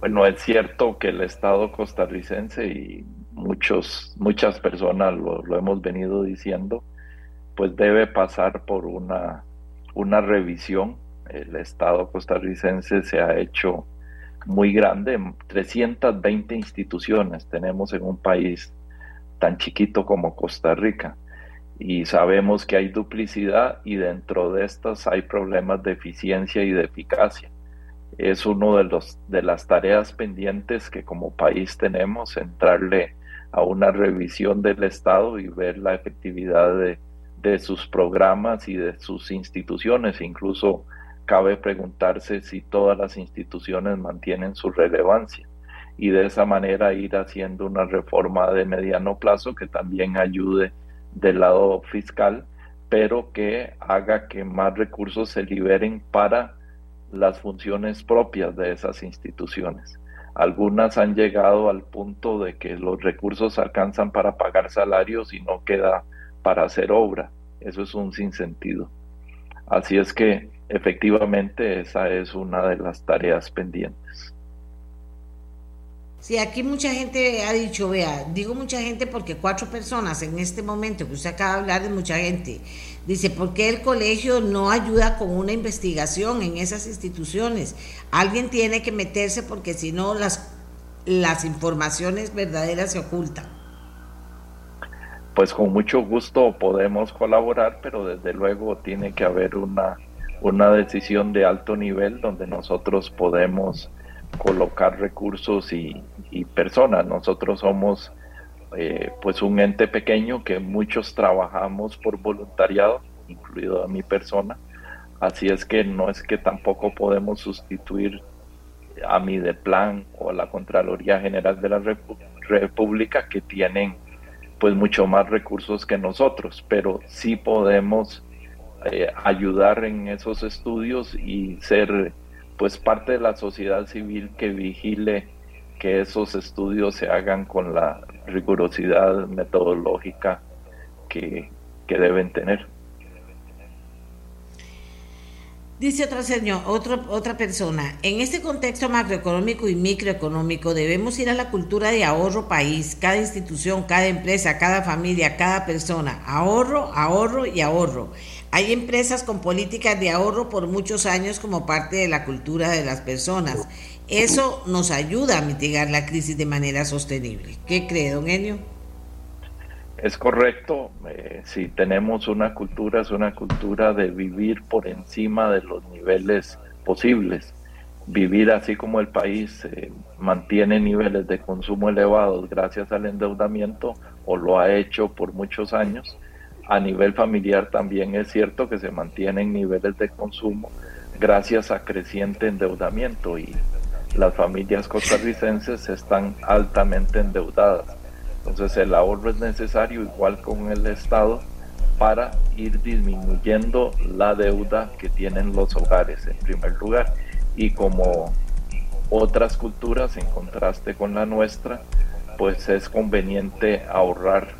Bueno, es cierto que el Estado costarricense y muchos, muchas personas lo, lo hemos venido diciendo, pues debe pasar por una una revisión. El Estado costarricense se ha hecho muy grande, 320 instituciones tenemos en un país tan chiquito como Costa Rica. y sabemos que hay duplicidad y dentro de estas hay problemas de eficiencia y de eficacia. Es uno de los de las tareas pendientes que como país tenemos, entrarle a una revisión del Estado y ver la efectividad de, de sus programas y de sus instituciones. Incluso cabe preguntarse si todas las instituciones mantienen su relevancia y de esa manera ir haciendo una reforma de mediano plazo que también ayude del lado fiscal, pero que haga que más recursos se liberen para las funciones propias de esas instituciones. Algunas han llegado al punto de que los recursos alcanzan para pagar salarios y no queda para hacer obra. Eso es un sinsentido. Así es que efectivamente esa es una de las tareas pendientes. Sí, aquí mucha gente ha dicho, vea, digo mucha gente porque cuatro personas en este momento que usted acaba de hablar de mucha gente, dice, ¿por qué el colegio no ayuda con una investigación en esas instituciones? Alguien tiene que meterse porque si no las, las informaciones verdaderas se ocultan. Pues con mucho gusto podemos colaborar, pero desde luego tiene que haber una, una decisión de alto nivel donde nosotros podemos colocar recursos y, personas. Nosotros somos eh, pues un ente pequeño que muchos trabajamos por voluntariado, incluido a mi persona. Así es que no es que tampoco podemos sustituir a mi de plan o a la Contraloría General de la República que tienen pues mucho más recursos que nosotros, pero sí podemos eh, ayudar en esos estudios y ser pues parte de la sociedad civil que vigile que esos estudios se hagan con la rigurosidad metodológica que, deben tener. Dice otra señor, otra persona, en este contexto macroeconómico y microeconómico debemos ir a la cultura de ahorro país, cada institución, cada empresa, cada familia, cada persona, ahorro, ahorro y ahorro. Hay empresas con políticas de ahorro por muchos años como parte de la cultura de las personas. Eso nos ayuda a mitigar la crisis de manera sostenible. ¿Qué cree, don Enio? Es correcto. Eh, si tenemos una cultura, es una cultura de vivir por encima de los niveles posibles. Vivir así como el país eh, mantiene niveles de consumo elevados gracias al endeudamiento o lo ha hecho por muchos años a nivel familiar también es cierto que se mantienen niveles de consumo gracias a creciente endeudamiento y las familias costarricenses están altamente endeudadas. Entonces el ahorro es necesario igual con el Estado para ir disminuyendo la deuda que tienen los hogares en primer lugar. Y como otras culturas en contraste con la nuestra, pues es conveniente ahorrar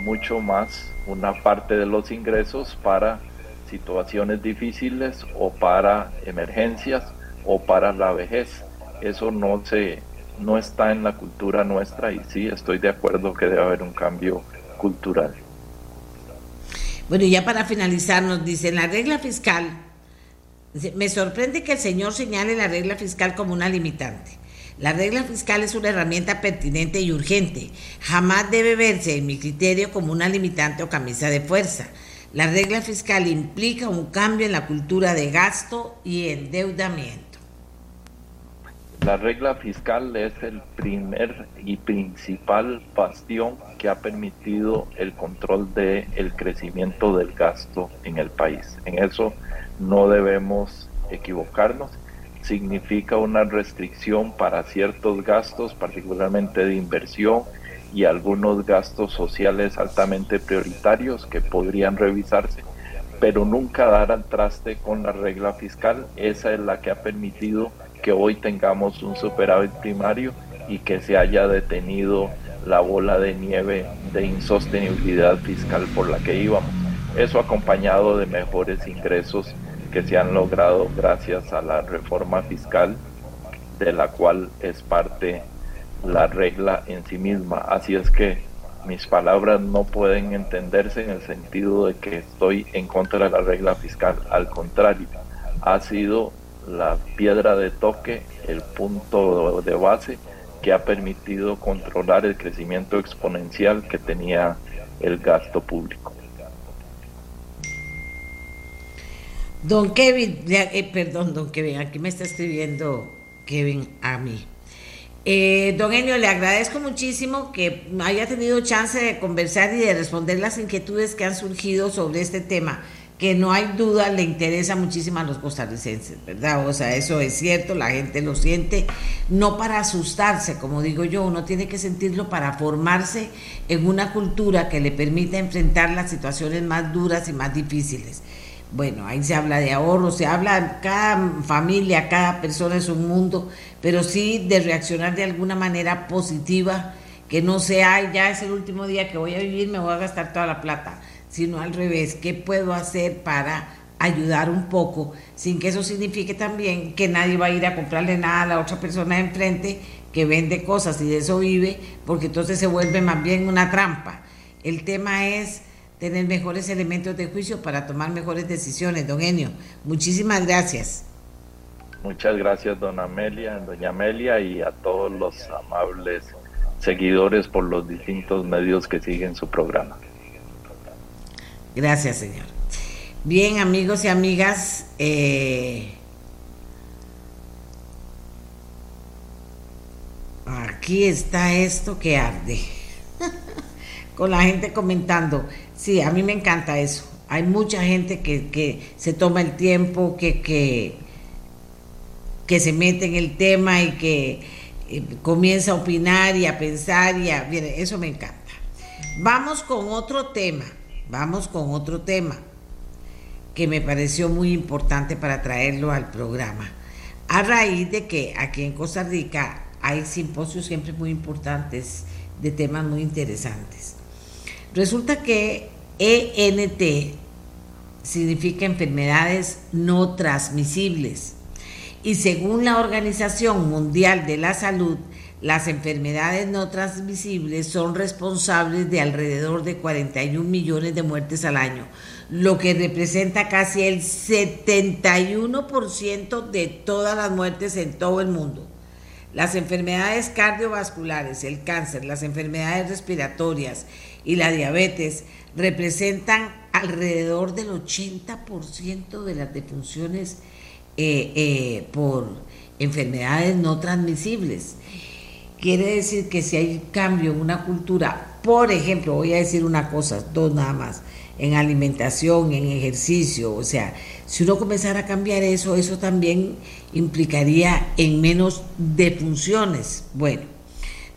mucho más una parte de los ingresos para situaciones difíciles o para emergencias o para la vejez. Eso no se no está en la cultura nuestra y sí estoy de acuerdo que debe haber un cambio cultural. Bueno, ya para finalizar nos dice la regla fiscal me sorprende que el señor señale la regla fiscal como una limitante. La regla fiscal es una herramienta pertinente y urgente. Jamás debe verse, en mi criterio, como una limitante o camisa de fuerza. La regla fiscal implica un cambio en la cultura de gasto y endeudamiento. La regla fiscal es el primer y principal bastión que ha permitido el control del el crecimiento del gasto en el país. En eso no debemos equivocarnos significa una restricción para ciertos gastos, particularmente de inversión y algunos gastos sociales altamente prioritarios que podrían revisarse, pero nunca dar al traste con la regla fiscal. Esa es la que ha permitido que hoy tengamos un superávit primario y que se haya detenido la bola de nieve de insostenibilidad fiscal por la que íbamos. Eso acompañado de mejores ingresos que se han logrado gracias a la reforma fiscal de la cual es parte la regla en sí misma. Así es que mis palabras no pueden entenderse en el sentido de que estoy en contra de la regla fiscal. Al contrario, ha sido la piedra de toque, el punto de base que ha permitido controlar el crecimiento exponencial que tenía el gasto público. Don Kevin, eh, perdón, don Kevin, aquí me está escribiendo Kevin a mí. Eh, don Enio, le agradezco muchísimo que haya tenido chance de conversar y de responder las inquietudes que han surgido sobre este tema que no hay duda le interesa muchísimo a los costarricenses, ¿verdad? O sea, eso es cierto, la gente lo siente, no para asustarse, como digo yo, uno tiene que sentirlo para formarse en una cultura que le permita enfrentar las situaciones más duras y más difíciles. Bueno, ahí se habla de ahorro, se habla, cada familia, cada persona es un mundo, pero sí de reaccionar de alguna manera positiva, que no sea, ya es el último día que voy a vivir, me voy a gastar toda la plata, sino al revés, ¿qué puedo hacer para ayudar un poco, sin que eso signifique también que nadie va a ir a comprarle nada a la otra persona de enfrente que vende cosas y de eso vive, porque entonces se vuelve más bien una trampa. El tema es tener mejores elementos de juicio para tomar mejores decisiones, don Enio. Muchísimas gracias. Muchas gracias, don Amelia, doña Amelia, y a todos los amables seguidores por los distintos medios que siguen su programa. Gracias, señor. Bien, amigos y amigas, eh, aquí está esto que arde. Con la gente comentando. Sí, a mí me encanta eso. Hay mucha gente que, se toma el tiempo, que, que, que, se mete en el tema y que eh, comienza a opinar y a pensar y a... eso me encanta. Vamos con otro tema, vamos con otro tema que me pareció muy importante para traerlo al programa. A raíz de que aquí en Costa Rica hay simposios siempre muy importantes de temas muy interesantes. Resulta que ENT significa enfermedades no transmisibles y según la Organización Mundial de la Salud, las enfermedades no transmisibles son responsables de alrededor de 41 millones de muertes al año, lo que representa casi el 71% de todas las muertes en todo el mundo. Las enfermedades cardiovasculares, el cáncer, las enfermedades respiratorias y la diabetes representan alrededor del 80% de las defunciones eh, eh, por enfermedades no transmisibles. Quiere decir que si hay cambio en una cultura, por ejemplo, voy a decir una cosa, dos nada más, en alimentación, en ejercicio, o sea, si uno comenzara a cambiar eso, eso también implicaría en menos defunciones. Bueno,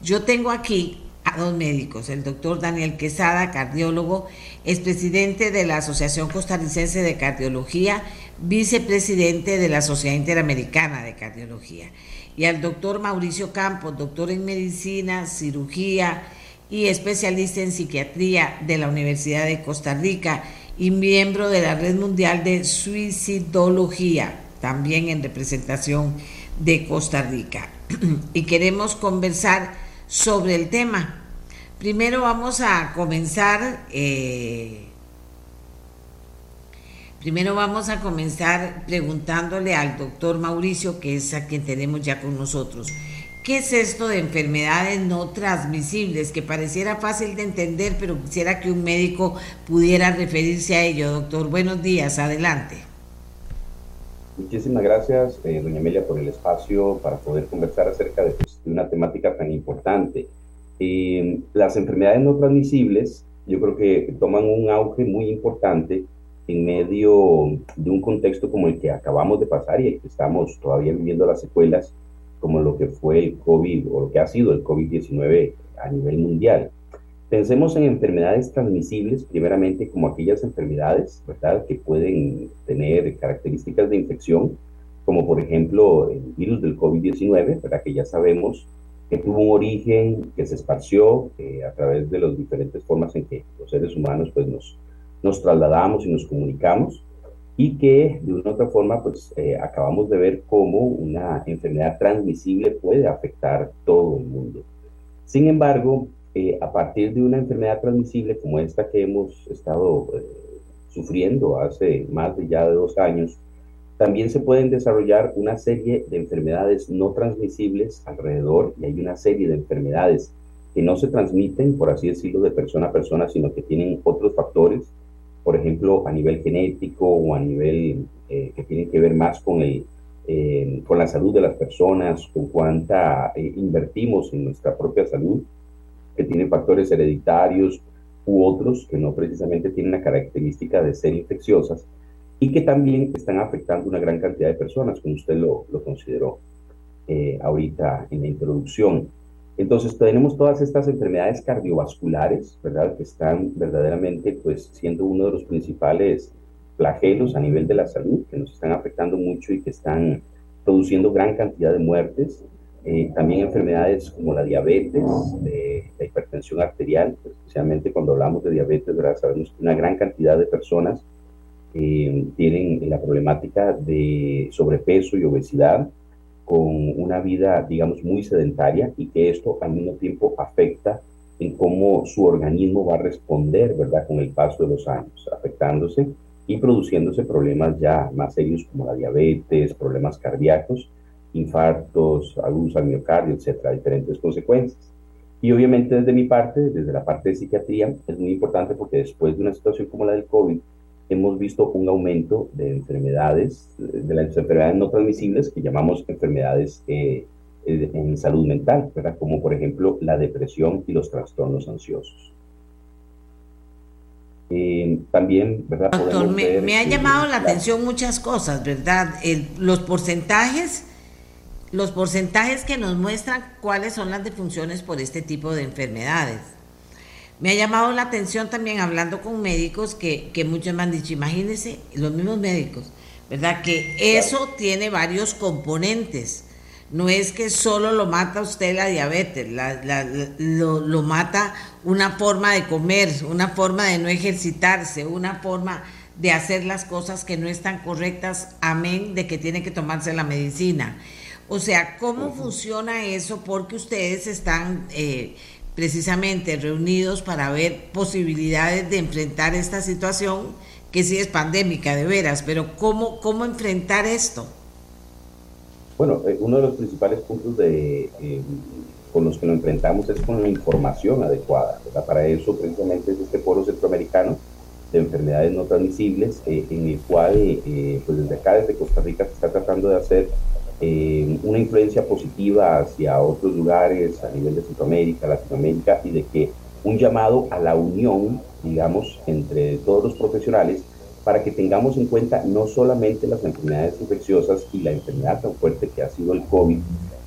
yo tengo aquí a dos médicos, el doctor Daniel Quesada, cardiólogo, es presidente de la Asociación Costarricense de Cardiología, vicepresidente de la Sociedad Interamericana de Cardiología, y al doctor Mauricio Campos, doctor en medicina, cirugía y especialista en psiquiatría de la Universidad de Costa Rica y miembro de la Red Mundial de Suicidología, también en representación de Costa Rica. y queremos conversar sobre el tema. Primero vamos a comenzar, eh, primero vamos a comenzar preguntándole al doctor Mauricio, que es a quien tenemos ya con nosotros. ¿Qué es esto de enfermedades no transmisibles? Que pareciera fácil de entender, pero quisiera que un médico pudiera referirse a ello. Doctor, buenos días, adelante. Muchísimas gracias, eh, doña Amelia, por el espacio para poder conversar acerca de, pues, una temática tan importante. Eh, las enfermedades no transmisibles, yo creo que toman un auge muy importante en medio de un contexto como el que acabamos de pasar y el que estamos todavía viviendo las secuelas como lo que fue el COVID o lo que ha sido el COVID-19 a nivel mundial. Pensemos en enfermedades transmisibles, primeramente como aquellas enfermedades, ¿verdad?, que pueden tener características de infección, como por ejemplo el virus del COVID-19, ¿verdad?, que ya sabemos que tuvo un origen, que se esparció eh, a través de las diferentes formas en que los seres humanos pues nos, nos trasladamos y nos comunicamos y que de una u otra forma pues eh, acabamos de ver cómo una enfermedad transmisible puede afectar todo el mundo. Sin embargo, eh, a partir de una enfermedad transmisible como esta que hemos estado eh, sufriendo hace más de ya de dos años, también se pueden desarrollar una serie de enfermedades no transmisibles alrededor y hay una serie de enfermedades que no se transmiten, por así decirlo, de persona a persona, sino que tienen otros factores por ejemplo, a nivel genético o a nivel eh, que tiene que ver más con, el, eh, con la salud de las personas, con cuánta eh, invertimos en nuestra propia salud, que tiene factores hereditarios u otros que no precisamente tienen la característica de ser infecciosas y que también están afectando una gran cantidad de personas, como usted lo, lo consideró ahorita en la introducción. Entonces tenemos todas estas enfermedades cardiovasculares, ¿verdad? Que están verdaderamente pues siendo uno de los principales flagelos a nivel de la salud, que nos están afectando mucho y que están produciendo gran cantidad de muertes. Eh, también enfermedades como la diabetes, la hipertensión arterial, pues, especialmente cuando hablamos de diabetes, ¿verdad? sabemos que una gran cantidad de personas eh, tienen la problemática de sobrepeso y obesidad, con una vida, digamos, muy sedentaria y que esto al mismo tiempo afecta en cómo su organismo va a responder, ¿verdad?, con el paso de los años, afectándose y produciéndose problemas ya más serios como la diabetes, problemas cardíacos, infartos, agudos al miocardio, etcétera, diferentes consecuencias. Y obviamente desde mi parte, desde la parte de psiquiatría, es muy importante porque después de una situación como la del COVID, hemos visto un aumento de enfermedades, de las enfermedades no transmisibles que llamamos enfermedades eh, eh, en salud mental, ¿verdad? como por ejemplo la depresión y los trastornos ansiosos. Eh, también, ¿verdad? Doctor, me, ha llamado la atención muchas cosas, ¿verdad? los porcentajes, los porcentajes que nos muestran cuáles son las defunciones por este tipo de enfermedades. Me ha llamado la atención también hablando con médicos que, muchos me han dicho, imagínense, los mismos médicos, ¿verdad? Que eso tiene varios componentes. No es que solo lo mata usted la diabetes, lo, lo, mata una forma de comer, una forma de no ejercitarse, una forma de hacer las cosas que no están correctas, amén de que tiene que tomarse la medicina. O sea, ¿cómo funciona eso? Porque ustedes están... Eh, precisamente reunidos para ver posibilidades de enfrentar esta situación que sí es pandémica de veras, pero ¿cómo, cómo enfrentar esto? Bueno, eh, uno de los principales puntos de, eh, con los que nos enfrentamos es con la información adecuada. Para eso precisamente es este foro centroamericano de enfermedades no transmisibles, eh, en el cual pues desde acá, desde Costa Rica, se está tratando de hacer eh, una influencia positiva hacia otros lugares a nivel de Centroamérica, Latinoamérica y de que un llamado a la unión, digamos, entre todos los profesionales para que tengamos en cuenta no solamente las enfermedades infecciosas y la enfermedad tan fuerte que ha sido el COVID,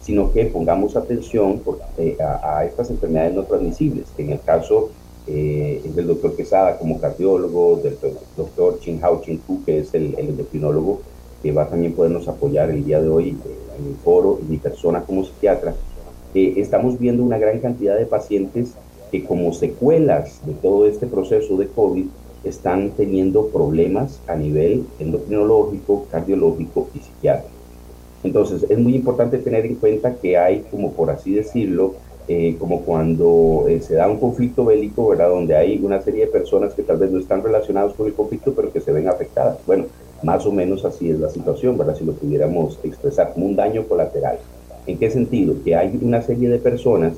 sino que pongamos atención eh, a, estas enfermedades no transmisibles, que en el caso eh, del doctor Quesada como cardiólogo, del doctor Chin Hao Chin Tu, que es el, el endocrinólogo, que va a también podernos apoyar el día de hoy en el foro y mi persona como psiquiatra, eh, estamos viendo una gran cantidad de pacientes que como secuelas de todo este proceso de COVID están teniendo problemas a nivel endocrinológico, cardiológico y psiquiátrico. Entonces es muy importante tener en cuenta que hay, como por así decirlo, eh, como cuando eh, se da un conflicto bélico, ¿verdad? Donde hay una serie de personas que tal vez no están relacionadas con el conflicto, pero que se ven afectadas. Bueno, más o menos así es la situación, ¿verdad? Si lo pudiéramos expresar como un daño colateral. ¿En qué sentido? Que hay una serie de personas,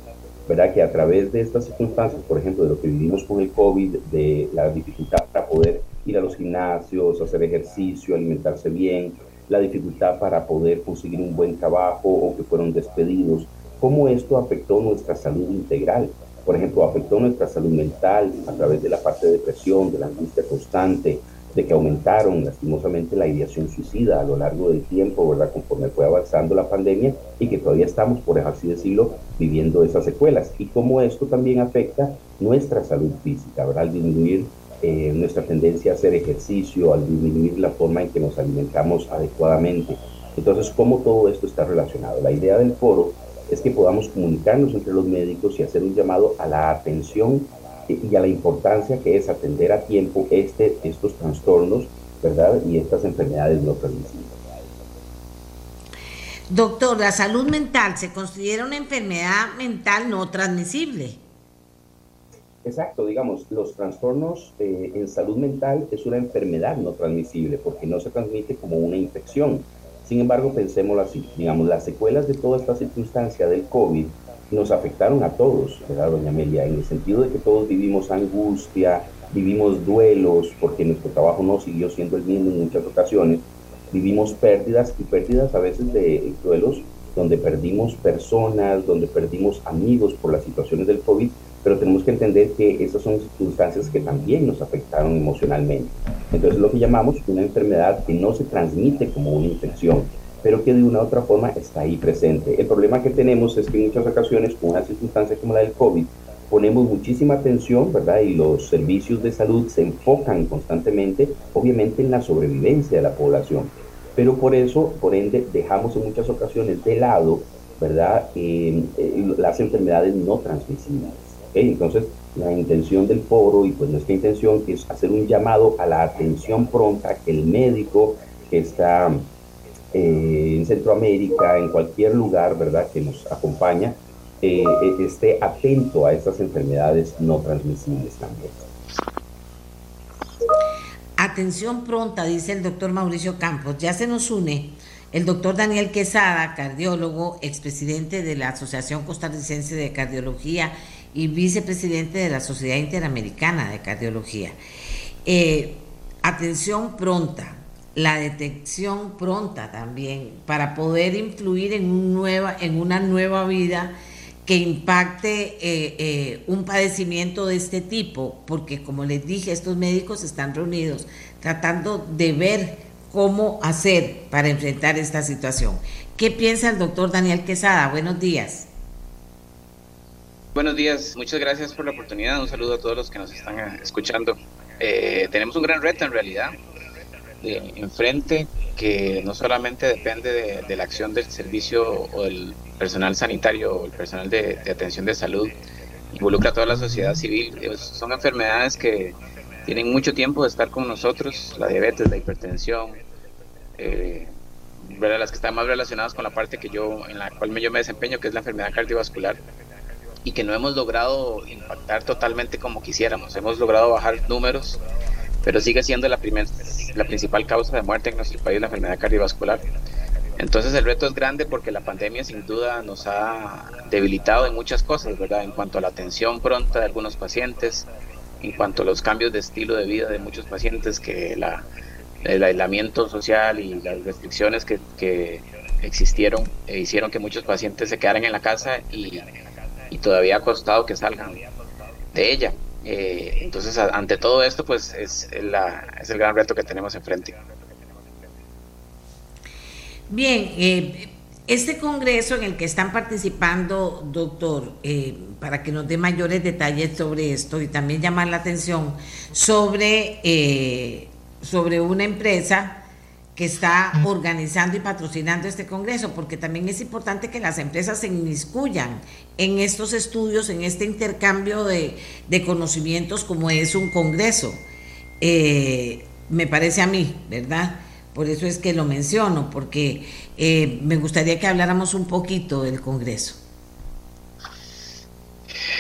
¿verdad? Que a través de estas circunstancias, por ejemplo, de lo que vivimos con el COVID, de la dificultad para poder ir a los gimnasios, hacer ejercicio, alimentarse bien, la dificultad para poder conseguir un buen trabajo o que fueron despedidos, cómo esto afectó nuestra salud integral. Por ejemplo, afectó nuestra salud mental a través de la parte de depresión, de la angustia constante, de que aumentaron lastimosamente la ideación suicida a lo largo del tiempo, ¿verdad? Conforme fue avanzando la pandemia y que todavía estamos, por así decirlo, viviendo esas secuelas. Y cómo esto también afecta nuestra salud física, ¿verdad? Al disminuir eh, nuestra tendencia a hacer ejercicio, al disminuir la forma en que nos alimentamos adecuadamente. Entonces, ¿cómo todo esto está relacionado? La idea del foro es que podamos comunicarnos entre los médicos y hacer un llamado a la atención y a la importancia que es atender a tiempo este, estos trastornos, ¿verdad? Y estas enfermedades no transmisibles. Doctor, la salud mental se considera una enfermedad mental no transmisible. Exacto, digamos, los trastornos eh, en salud mental es una enfermedad no transmisible porque no se transmite como una infección. Sin embargo, pensémoslo así, digamos, las secuelas de toda esta circunstancia del COVID nos afectaron a todos, ¿verdad, doña Amelia? En el sentido de que todos vivimos angustia, vivimos duelos porque nuestro trabajo no siguió siendo el mismo en muchas ocasiones, vivimos pérdidas y pérdidas a veces de duelos donde perdimos personas, donde perdimos amigos por las situaciones del COVID, pero tenemos que entender que esas son circunstancias que también nos afectaron emocionalmente. Entonces lo que llamamos una enfermedad que no se transmite como una infección, pero que de una u otra forma está ahí presente. El problema que tenemos es que en muchas ocasiones con una circunstancia como la del COVID, ponemos muchísima atención, ¿verdad? Y los servicios de salud se enfocan constantemente, obviamente, en la sobrevivencia de la población. Pero por eso, por ende, dejamos en muchas ocasiones de lado, ¿verdad? Eh, las enfermedades no transmisibles. Entonces, la intención del foro y pues nuestra intención es hacer un llamado a la atención pronta, que el médico que está eh, en Centroamérica, en cualquier lugar, ¿verdad?, que nos acompaña, eh, esté atento a estas enfermedades no transmisibles también. Atención pronta, dice el doctor Mauricio Campos. Ya se nos une el doctor Daniel Quesada, cardiólogo, expresidente de la Asociación Costarricense de Cardiología y vicepresidente de la Sociedad Interamericana de Cardiología. Eh, atención pronta, la detección pronta también, para poder influir en, un nueva, en una nueva vida que impacte eh, eh, un padecimiento de este tipo, porque como les dije, estos médicos están reunidos tratando de ver cómo hacer para enfrentar esta situación. ¿Qué piensa el doctor Daniel Quesada? Buenos días. Buenos días, muchas gracias por la oportunidad. Un saludo a todos los que nos están escuchando. Eh, tenemos un gran reto en realidad de enfrente que no solamente depende de, la acción del servicio o del personal sanitario o el personal de, atención de salud, involucra a toda la sociedad civil. Son enfermedades que tienen mucho tiempo de estar con nosotros, la diabetes, la hipertensión, eh, las que están más relacionadas con la parte que yo, en la cual yo me desempeño, que es la enfermedad cardiovascular y que no hemos logrado impactar totalmente como quisiéramos. Hemos logrado bajar números, pero sigue siendo la, primer, la principal causa de muerte en nuestro país la enfermedad cardiovascular. Entonces el reto es grande porque la pandemia sin duda nos ha debilitado en muchas cosas, ¿verdad? En cuanto a la atención pronta de algunos pacientes, en cuanto a los cambios de estilo de vida de muchos pacientes, que el aislamiento social y las restricciones que, que existieron e hicieron que muchos pacientes se quedaran en la casa y y todavía ha costado que salgan de ella. Eh, entonces, ante todo esto, pues es, la, es el gran reto que tenemos enfrente. Bien, eh, este congreso en el que están participando, doctor, eh, para que nos dé mayores detalles sobre esto y también llamar la atención sobre, sobre una empresa que está organizando y patrocinando este Congreso, porque también es importante que las empresas se inmiscuyan en estos estudios, en este intercambio de, conocimientos como es un Congreso. Eh, me parece a mí, ¿verdad? Por eso es que lo menciono, porque eh, me gustaría que habláramos un poquito del Congreso.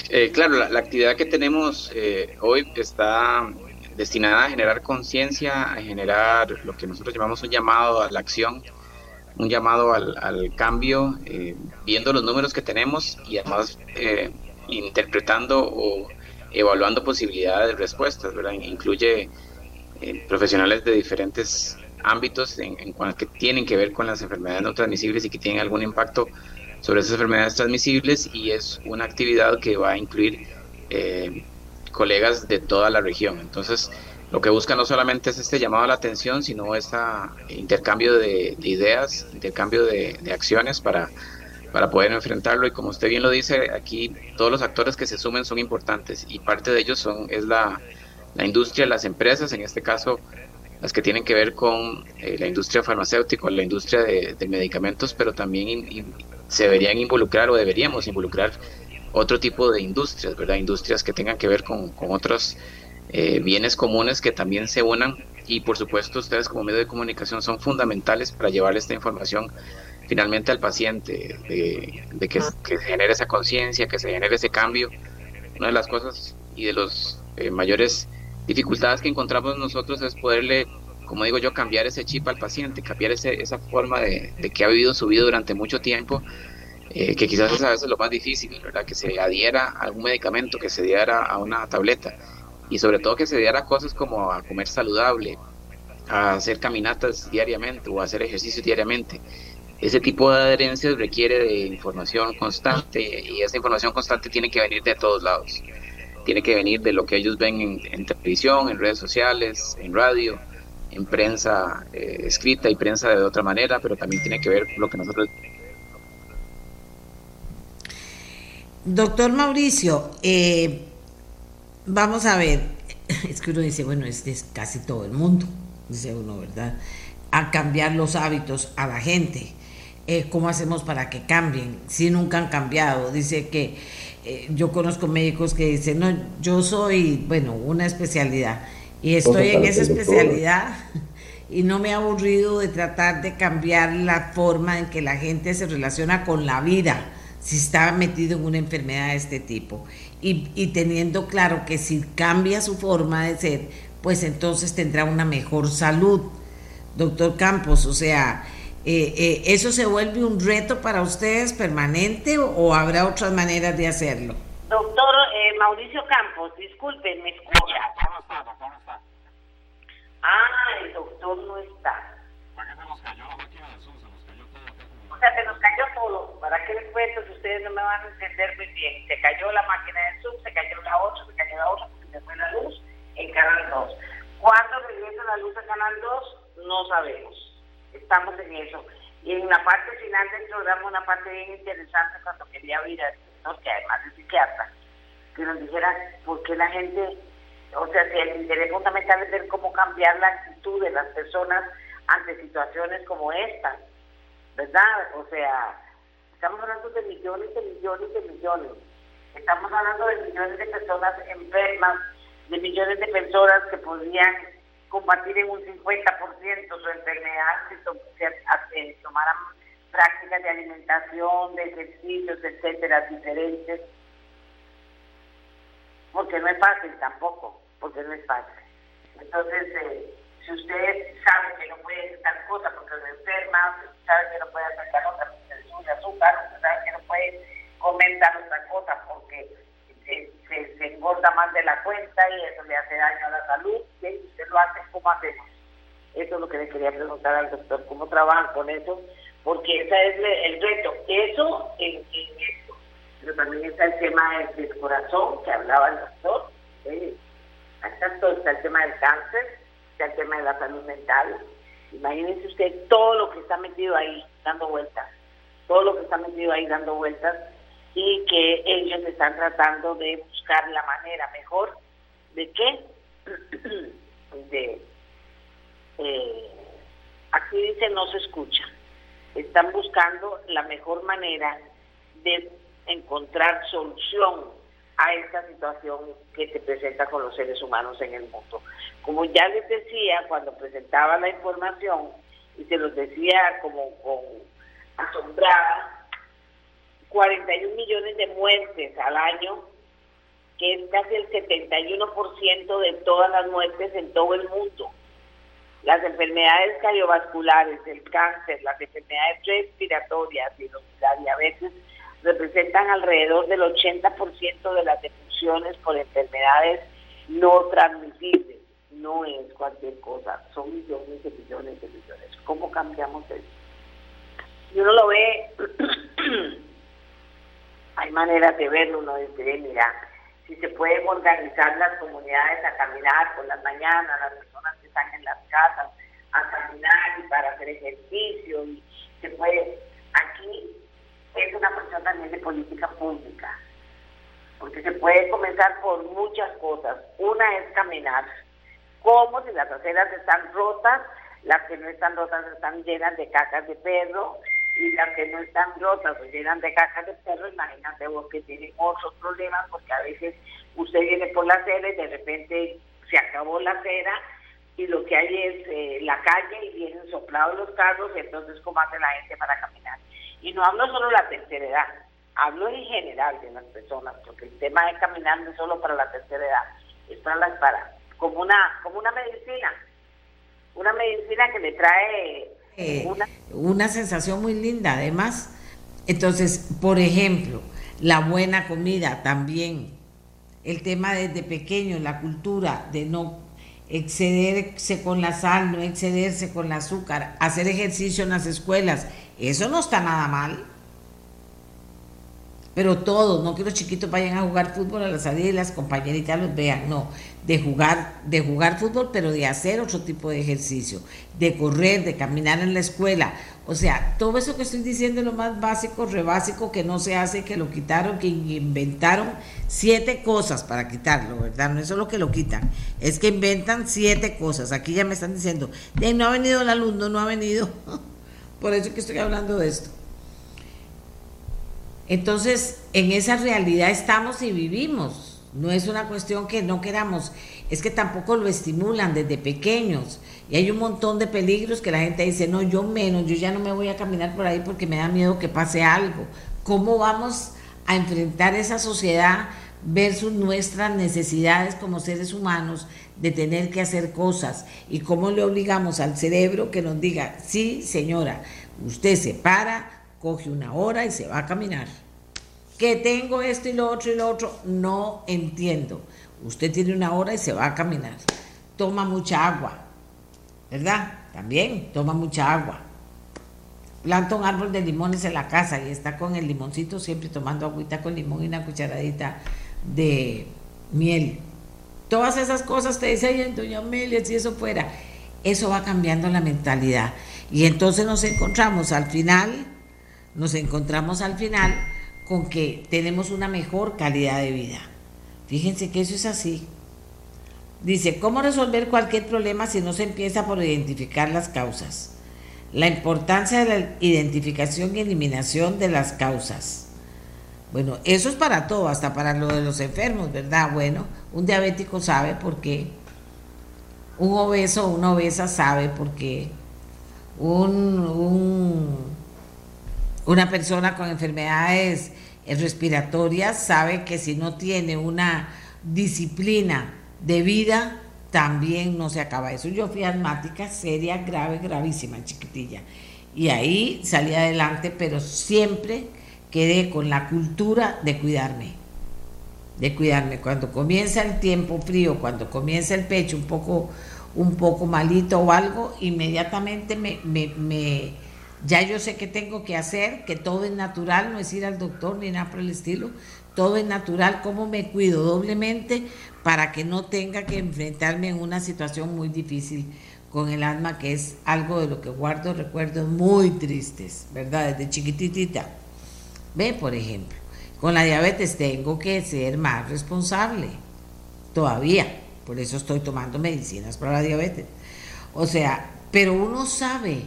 Eh, claro, la, actividad que tenemos hoy está destinada a generar conciencia, a generar lo que nosotros llamamos un llamado a la acción, un llamado al, cambio, eh, viendo los números que tenemos y además eh, interpretando o evaluando posibilidades de respuestas, ¿verdad? Incluye eh, profesionales de diferentes ámbitos en, en que tienen que ver con las enfermedades no transmisibles y que tienen algún impacto sobre esas enfermedades transmisibles y es una actividad que va a incluir colegas de toda la región. Entonces, lo que busca no solamente es este llamado a la atención, sino este intercambio de, ideas, intercambio de, acciones para, para poder enfrentarlo. Y como usted bien lo dice, aquí todos los actores que se sumen son importantes y parte de ellos son, es la, la industria, las empresas, en este caso las que tienen que ver con eh, la industria farmacéutica, la industria de, medicamentos, pero también se deberían involucrar o deberíamos involucrar otro tipo de industrias, ¿verdad? Industrias que tengan que ver con, otros eh, bienes comunes que también se unan y por supuesto ustedes como medio de comunicación son fundamentales para llevar esta información finalmente al paciente, de, que, se genere esa conciencia, que se genere ese cambio. Una de las cosas y de los eh, mayores dificultades que encontramos nosotros es poderle, como digo yo, cambiar ese chip al paciente, cambiar ese, esa forma de que ha vivido su vida durante mucho tiempo eh, que quizás es a veces lo más difícil, ¿verdad? Que se adhiera a algún medicamento, que se adhiera a una tableta. y sobre todo que se diera cosas como a comer saludable, a hacer caminatas diariamente o a hacer ejercicio diariamente. Ese tipo de adherencias requiere de información constante y esa información constante tiene que venir de todos lados. Tiene que venir de lo que ellos ven en, televisión, en redes sociales, en radio, en prensa eh, escrita y prensa de otra manera, pero también tiene que ver lo que nosotros Doctor Mauricio, eh, vamos a ver, es que uno dice, bueno, es de casi todo el mundo, dice uno, ¿verdad? A cambiar los hábitos a la gente. Eh, ¿Cómo hacemos para que cambien? Si nunca han cambiado. Dice que eh, yo conozco médicos que dicen, no, yo soy, bueno, una especialidad y estoy en esa especialidad y no me he aburrido de tratar de cambiar la forma en que la gente se relaciona con la vida si está metido en una enfermedad de este tipo. Y, teniendo claro que si cambia su forma de ser, pues entonces tendrá una mejor salud. Doctor Campos, o sea, eh, eh, ¿eso se vuelve un reto para ustedes permanente o, habrá otras maneras de hacerlo? Doctor eh, Mauricio Campos, disculpe, ¿me escucha? Ah, el doctor no está. ¿Para qué se nos cayó la máquina de Zoom? Se nos cayó todo. O sea, se nos cayó todo. ¿Para qué les cuento si ustedes no me van a entender muy bien? Se cayó la máquina de Zoom, se cayó la 8, se cayó la 8 porque se fue la luz en Canal 2. ¿Cuándo regresa la luz a Canal 2? No sabemos. Estamos en eso. Y en la parte final del programa, una parte bien interesante cuando quería oír al doctor, que además es psiquiatra, que nos dijera por qué la gente o sea, si el interés fundamental es ver cómo cambiar la actitud de las personas ante situaciones como esta, ¿verdad? O sea, estamos hablando de millones de millones de millones. Estamos hablando de millones de personas enfermas, de millones de personas que podrían combatir en un 50% su enfermedad si tomaran prácticas de alimentación, de ejercicios, etcétera, diferentes. Porque no es fácil tampoco porque no es fácil. Entonces, eh, si usted sabe que no puede hacer tal cosa porque se enferma, usted sabe que no puede hacer tal otra porque sube azúcar, usted sabe que no puede comer tal otra cosa porque se, se, engorda más de la cuenta y eso le hace daño a la salud, y usted lo hace, ¿cómo hacemos? Eso es lo que le quería preguntar al doctor, ¿cómo trabajan con eso? Porque ese es el reto. Eso en, esto. Pero también está el tema del, corazón que hablaba el doctor. ¿eh? está el tema del cáncer, está el tema de la salud mental. Imagínense usted todo lo que está metido ahí dando vueltas, todo lo que está metido ahí dando vueltas y que ellos están tratando de buscar la manera mejor de qué, de, eh, aquí dice no se escucha, están buscando la mejor manera de encontrar solución a esta situación que se presenta con los seres humanos en el mundo. Como ya les decía cuando presentaba la información, y se los decía como con asombrada, 41 millones de muertes al año, que es casi el 71% de todas las muertes en todo el mundo. Las enfermedades cardiovasculares, el cáncer, las enfermedades respiratorias y la diabetes representan alrededor del 80% de las defunciones por enfermedades no transmisibles. No es cualquier cosa, son millones de millones de millones. ¿Cómo cambiamos eso? Si uno lo ve, hay maneras de verlo, uno dice, mira, si se pueden organizar las comunidades a caminar por las mañanas, las están en las casas a caminar y para hacer ejercicio, y se puede, aquí es una cuestión también de política pública, porque se puede comenzar por muchas cosas. Una es caminar, como si las aceras están rotas, las que no están rotas están llenas de cacas de perro, y las que no están rotas o llenas de cacas de perro, imagínate vos que tienen otros problemas, porque a veces usted viene por la acera y de repente se acabó la acera y lo que hay es eh, la calle y vienen soplados los carros entonces cómo hace la gente para caminar. Y no hablo solo de la tercera edad, hablo en general de las personas, porque el tema de caminar no es solo para la tercera edad, es para las para, como una, como una medicina, una medicina que le trae eh, una... una sensación muy linda, además. Entonces, por ejemplo, la buena comida también el tema desde pequeño, la cultura de no excederse con la sal, no excederse con el azúcar, hacer ejercicio en las escuelas, eso no está nada mal. Pero todos, no que los chiquitos vayan a jugar fútbol a la salida y las compañeritas los vean, no, de jugar, de jugar fútbol, pero de hacer otro tipo de ejercicio, de correr, de caminar en la escuela. O sea, todo eso que estoy diciendo es lo más básico, rebásico, que no se hace, que lo quitaron, que inventaron siete cosas para quitarlo, ¿verdad? No es solo que lo quitan, es que inventan siete cosas. Aquí ya me están diciendo, no ha venido el alumno, no ha venido. Por eso que estoy hablando de esto. Entonces, en esa realidad estamos y vivimos. No es una cuestión que no queramos, es que tampoco lo estimulan desde pequeños. Y hay un montón de peligros que la gente dice, no, yo menos, yo ya no me voy a caminar por ahí porque me da miedo que pase algo. ¿Cómo vamos a enfrentar esa sociedad versus nuestras necesidades como seres humanos de tener que hacer cosas? ¿Y cómo le obligamos al cerebro que nos diga, sí, señora, usted se para, coge una hora y se va a caminar. Que tengo esto y lo otro y lo otro, no entiendo. Usted tiene una hora y se va a caminar. Toma mucha agua, ¿verdad? También toma mucha agua. Planta un árbol de limones en la casa y está con el limoncito siempre tomando agüita con limón y una cucharadita de miel. Todas esas cosas te dice, doña Amelia, si eso fuera. Eso va cambiando la mentalidad. Y entonces nos encontramos al final nos encontramos al final con que tenemos una mejor calidad de vida. Fíjense que eso es así. Dice, ¿cómo resolver cualquier problema si no se empieza por identificar las causas? La importancia de la identificación y eliminación de las causas. Bueno, eso es para todo, hasta para lo de los enfermos, ¿verdad? Bueno, un diabético sabe por qué. Un obeso o una obesa sabe por qué. Un, un una persona con enfermedades respiratorias sabe que si no tiene una disciplina de vida, también no se acaba eso. Yo fui asmática seria, grave, gravísima, chiquitilla. Y ahí salí adelante, pero siempre quedé con la cultura de cuidarme. De cuidarme. Cuando comienza el tiempo frío, cuando comienza el pecho un poco, un poco malito o algo, inmediatamente me, me ya yo sé que tengo que hacer, que todo es natural, no es ir al doctor ni nada por el estilo, todo es natural, cómo me cuido doblemente para que no tenga que enfrentarme en una situación muy difícil con el asma, que es algo de lo que guardo recuerdos muy tristes, ¿verdad? Desde chiquitita. Ve, por ejemplo, con la diabetes tengo que ser más responsable, todavía, por eso estoy tomando medicinas para la diabetes. O sea, pero uno sabe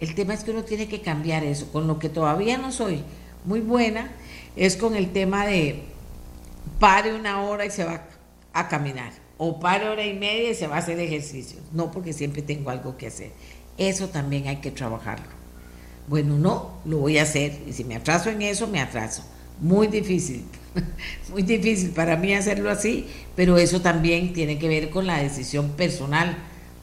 el tema es que uno tiene que cambiar eso. Con lo que todavía no soy muy buena es con el tema de pare una hora y se va a caminar. O pare hora y media y se va a hacer ejercicio. No porque siempre tengo algo que hacer. Eso también hay que trabajarlo. Bueno, no, lo voy a hacer. Y si me atraso en eso, me atraso. Muy difícil. Muy difícil para mí hacerlo así, pero eso también tiene que ver con la decisión personal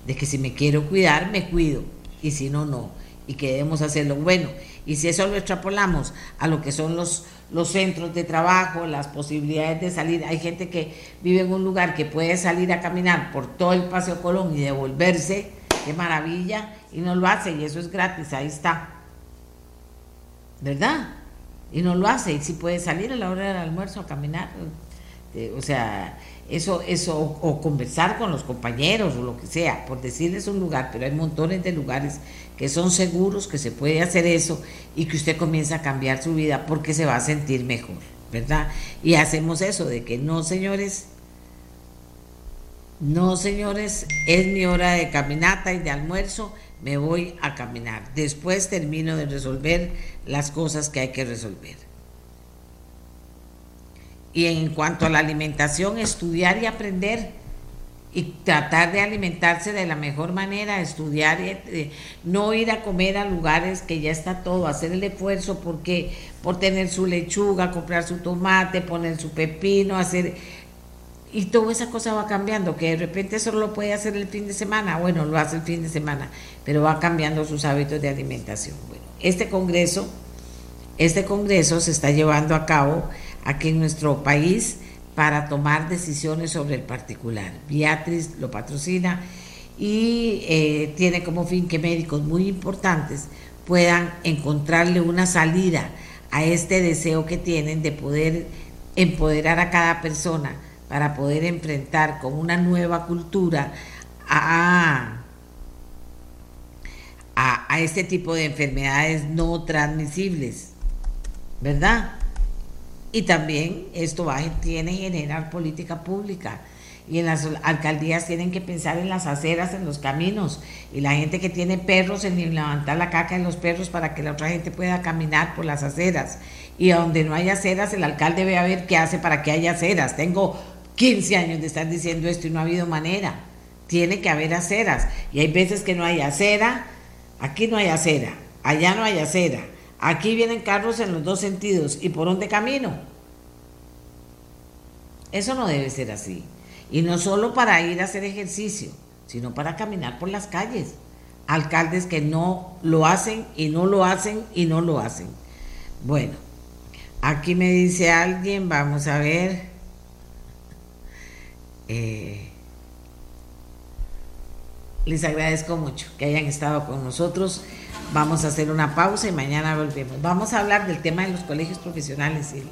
de que si me quiero cuidar, me cuido. Y si no, no y que debemos hacerlo bueno. Y si eso lo extrapolamos a lo que son los, los centros de trabajo, las posibilidades de salir, hay gente que vive en un lugar que puede salir a caminar por todo el Paseo Colón y devolverse, qué maravilla, y no lo hace, y eso es gratis, ahí está. ¿Verdad? Y no lo hace, y si puede salir a la hora del almuerzo a caminar, eh, o sea, eso, eso, o, conversar con los compañeros o lo que sea, por decirles un lugar, pero hay montones de lugares que son seguros, que se puede hacer eso y que usted comienza a cambiar su vida porque se va a sentir mejor, ¿verdad? Y hacemos eso de que no, señores, no, señores, es mi hora de caminata y de almuerzo, me voy a caminar. Después termino de resolver las cosas que hay que resolver. Y en cuanto a la alimentación, estudiar y aprender y tratar de alimentarse de la mejor manera, estudiar, y, eh, no ir a comer a lugares que ya está todo, hacer el esfuerzo porque por tener su lechuga, comprar su tomate, poner su pepino, hacer y toda esa cosa va cambiando, que de repente solo lo puede hacer el fin de semana, bueno, lo hace el fin de semana, pero va cambiando sus hábitos de alimentación. Bueno, este congreso, este congreso se está llevando a cabo aquí en nuestro país para tomar decisiones sobre el particular. Beatriz lo patrocina y eh, tiene como fin que médicos muy importantes puedan encontrarle una salida a este deseo que tienen de poder empoderar a cada persona para poder enfrentar con una nueva cultura a, a, este tipo de enfermedades no transmisibles, ¿verdad? Y también esto va, tiene que generar política pública y en las alcaldías tienen que pensar en las aceras, en los caminos, y la gente que tiene perros en levantar la caca en los perros para que la otra gente pueda caminar por las aceras. Y donde no hay aceras, el alcalde ve a ver qué hace para que haya aceras. Tengo 15 años de estar diciendo esto y no ha habido manera. Tiene que haber aceras. Y hay veces que no hay acera, aquí no hay acera, allá no hay acera. Aquí vienen carros en los dos sentidos. ¿Y por dónde camino? Eso no debe ser así. Y no solo para ir a hacer ejercicio, sino para caminar por las calles. Alcaldes que no lo hacen y no lo hacen y no lo hacen. Bueno, aquí me dice alguien, vamos a ver. Eh, les agradezco mucho que hayan estado con nosotros. Vamos a hacer una pausa y mañana volvemos. Vamos a hablar del tema de los colegios profesionales. Y,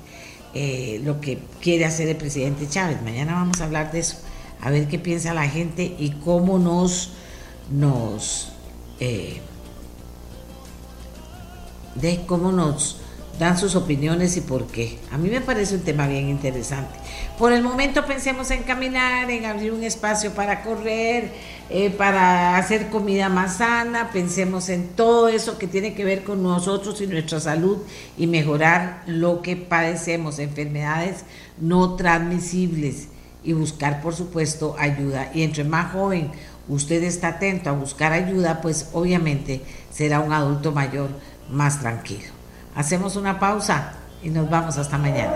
eh, lo que quiere hacer el presidente Chávez. Mañana vamos a hablar de eso, a ver qué piensa la gente y cómo nos, nos, eh, de cómo nos dan sus opiniones y por qué. A mí me parece un tema bien interesante. Por el momento pensemos en caminar, en abrir un espacio para correr, eh, para hacer comida más sana, pensemos en todo eso que tiene que ver con nosotros y nuestra salud y mejorar lo que padecemos, enfermedades no transmisibles y buscar por supuesto ayuda. Y entre más joven usted está atento a buscar ayuda, pues obviamente será un adulto mayor más tranquilo. Hacemos una pausa y nos vamos hasta mañana.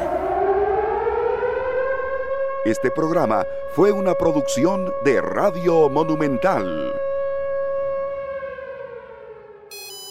Este programa fue una producción de Radio Monumental.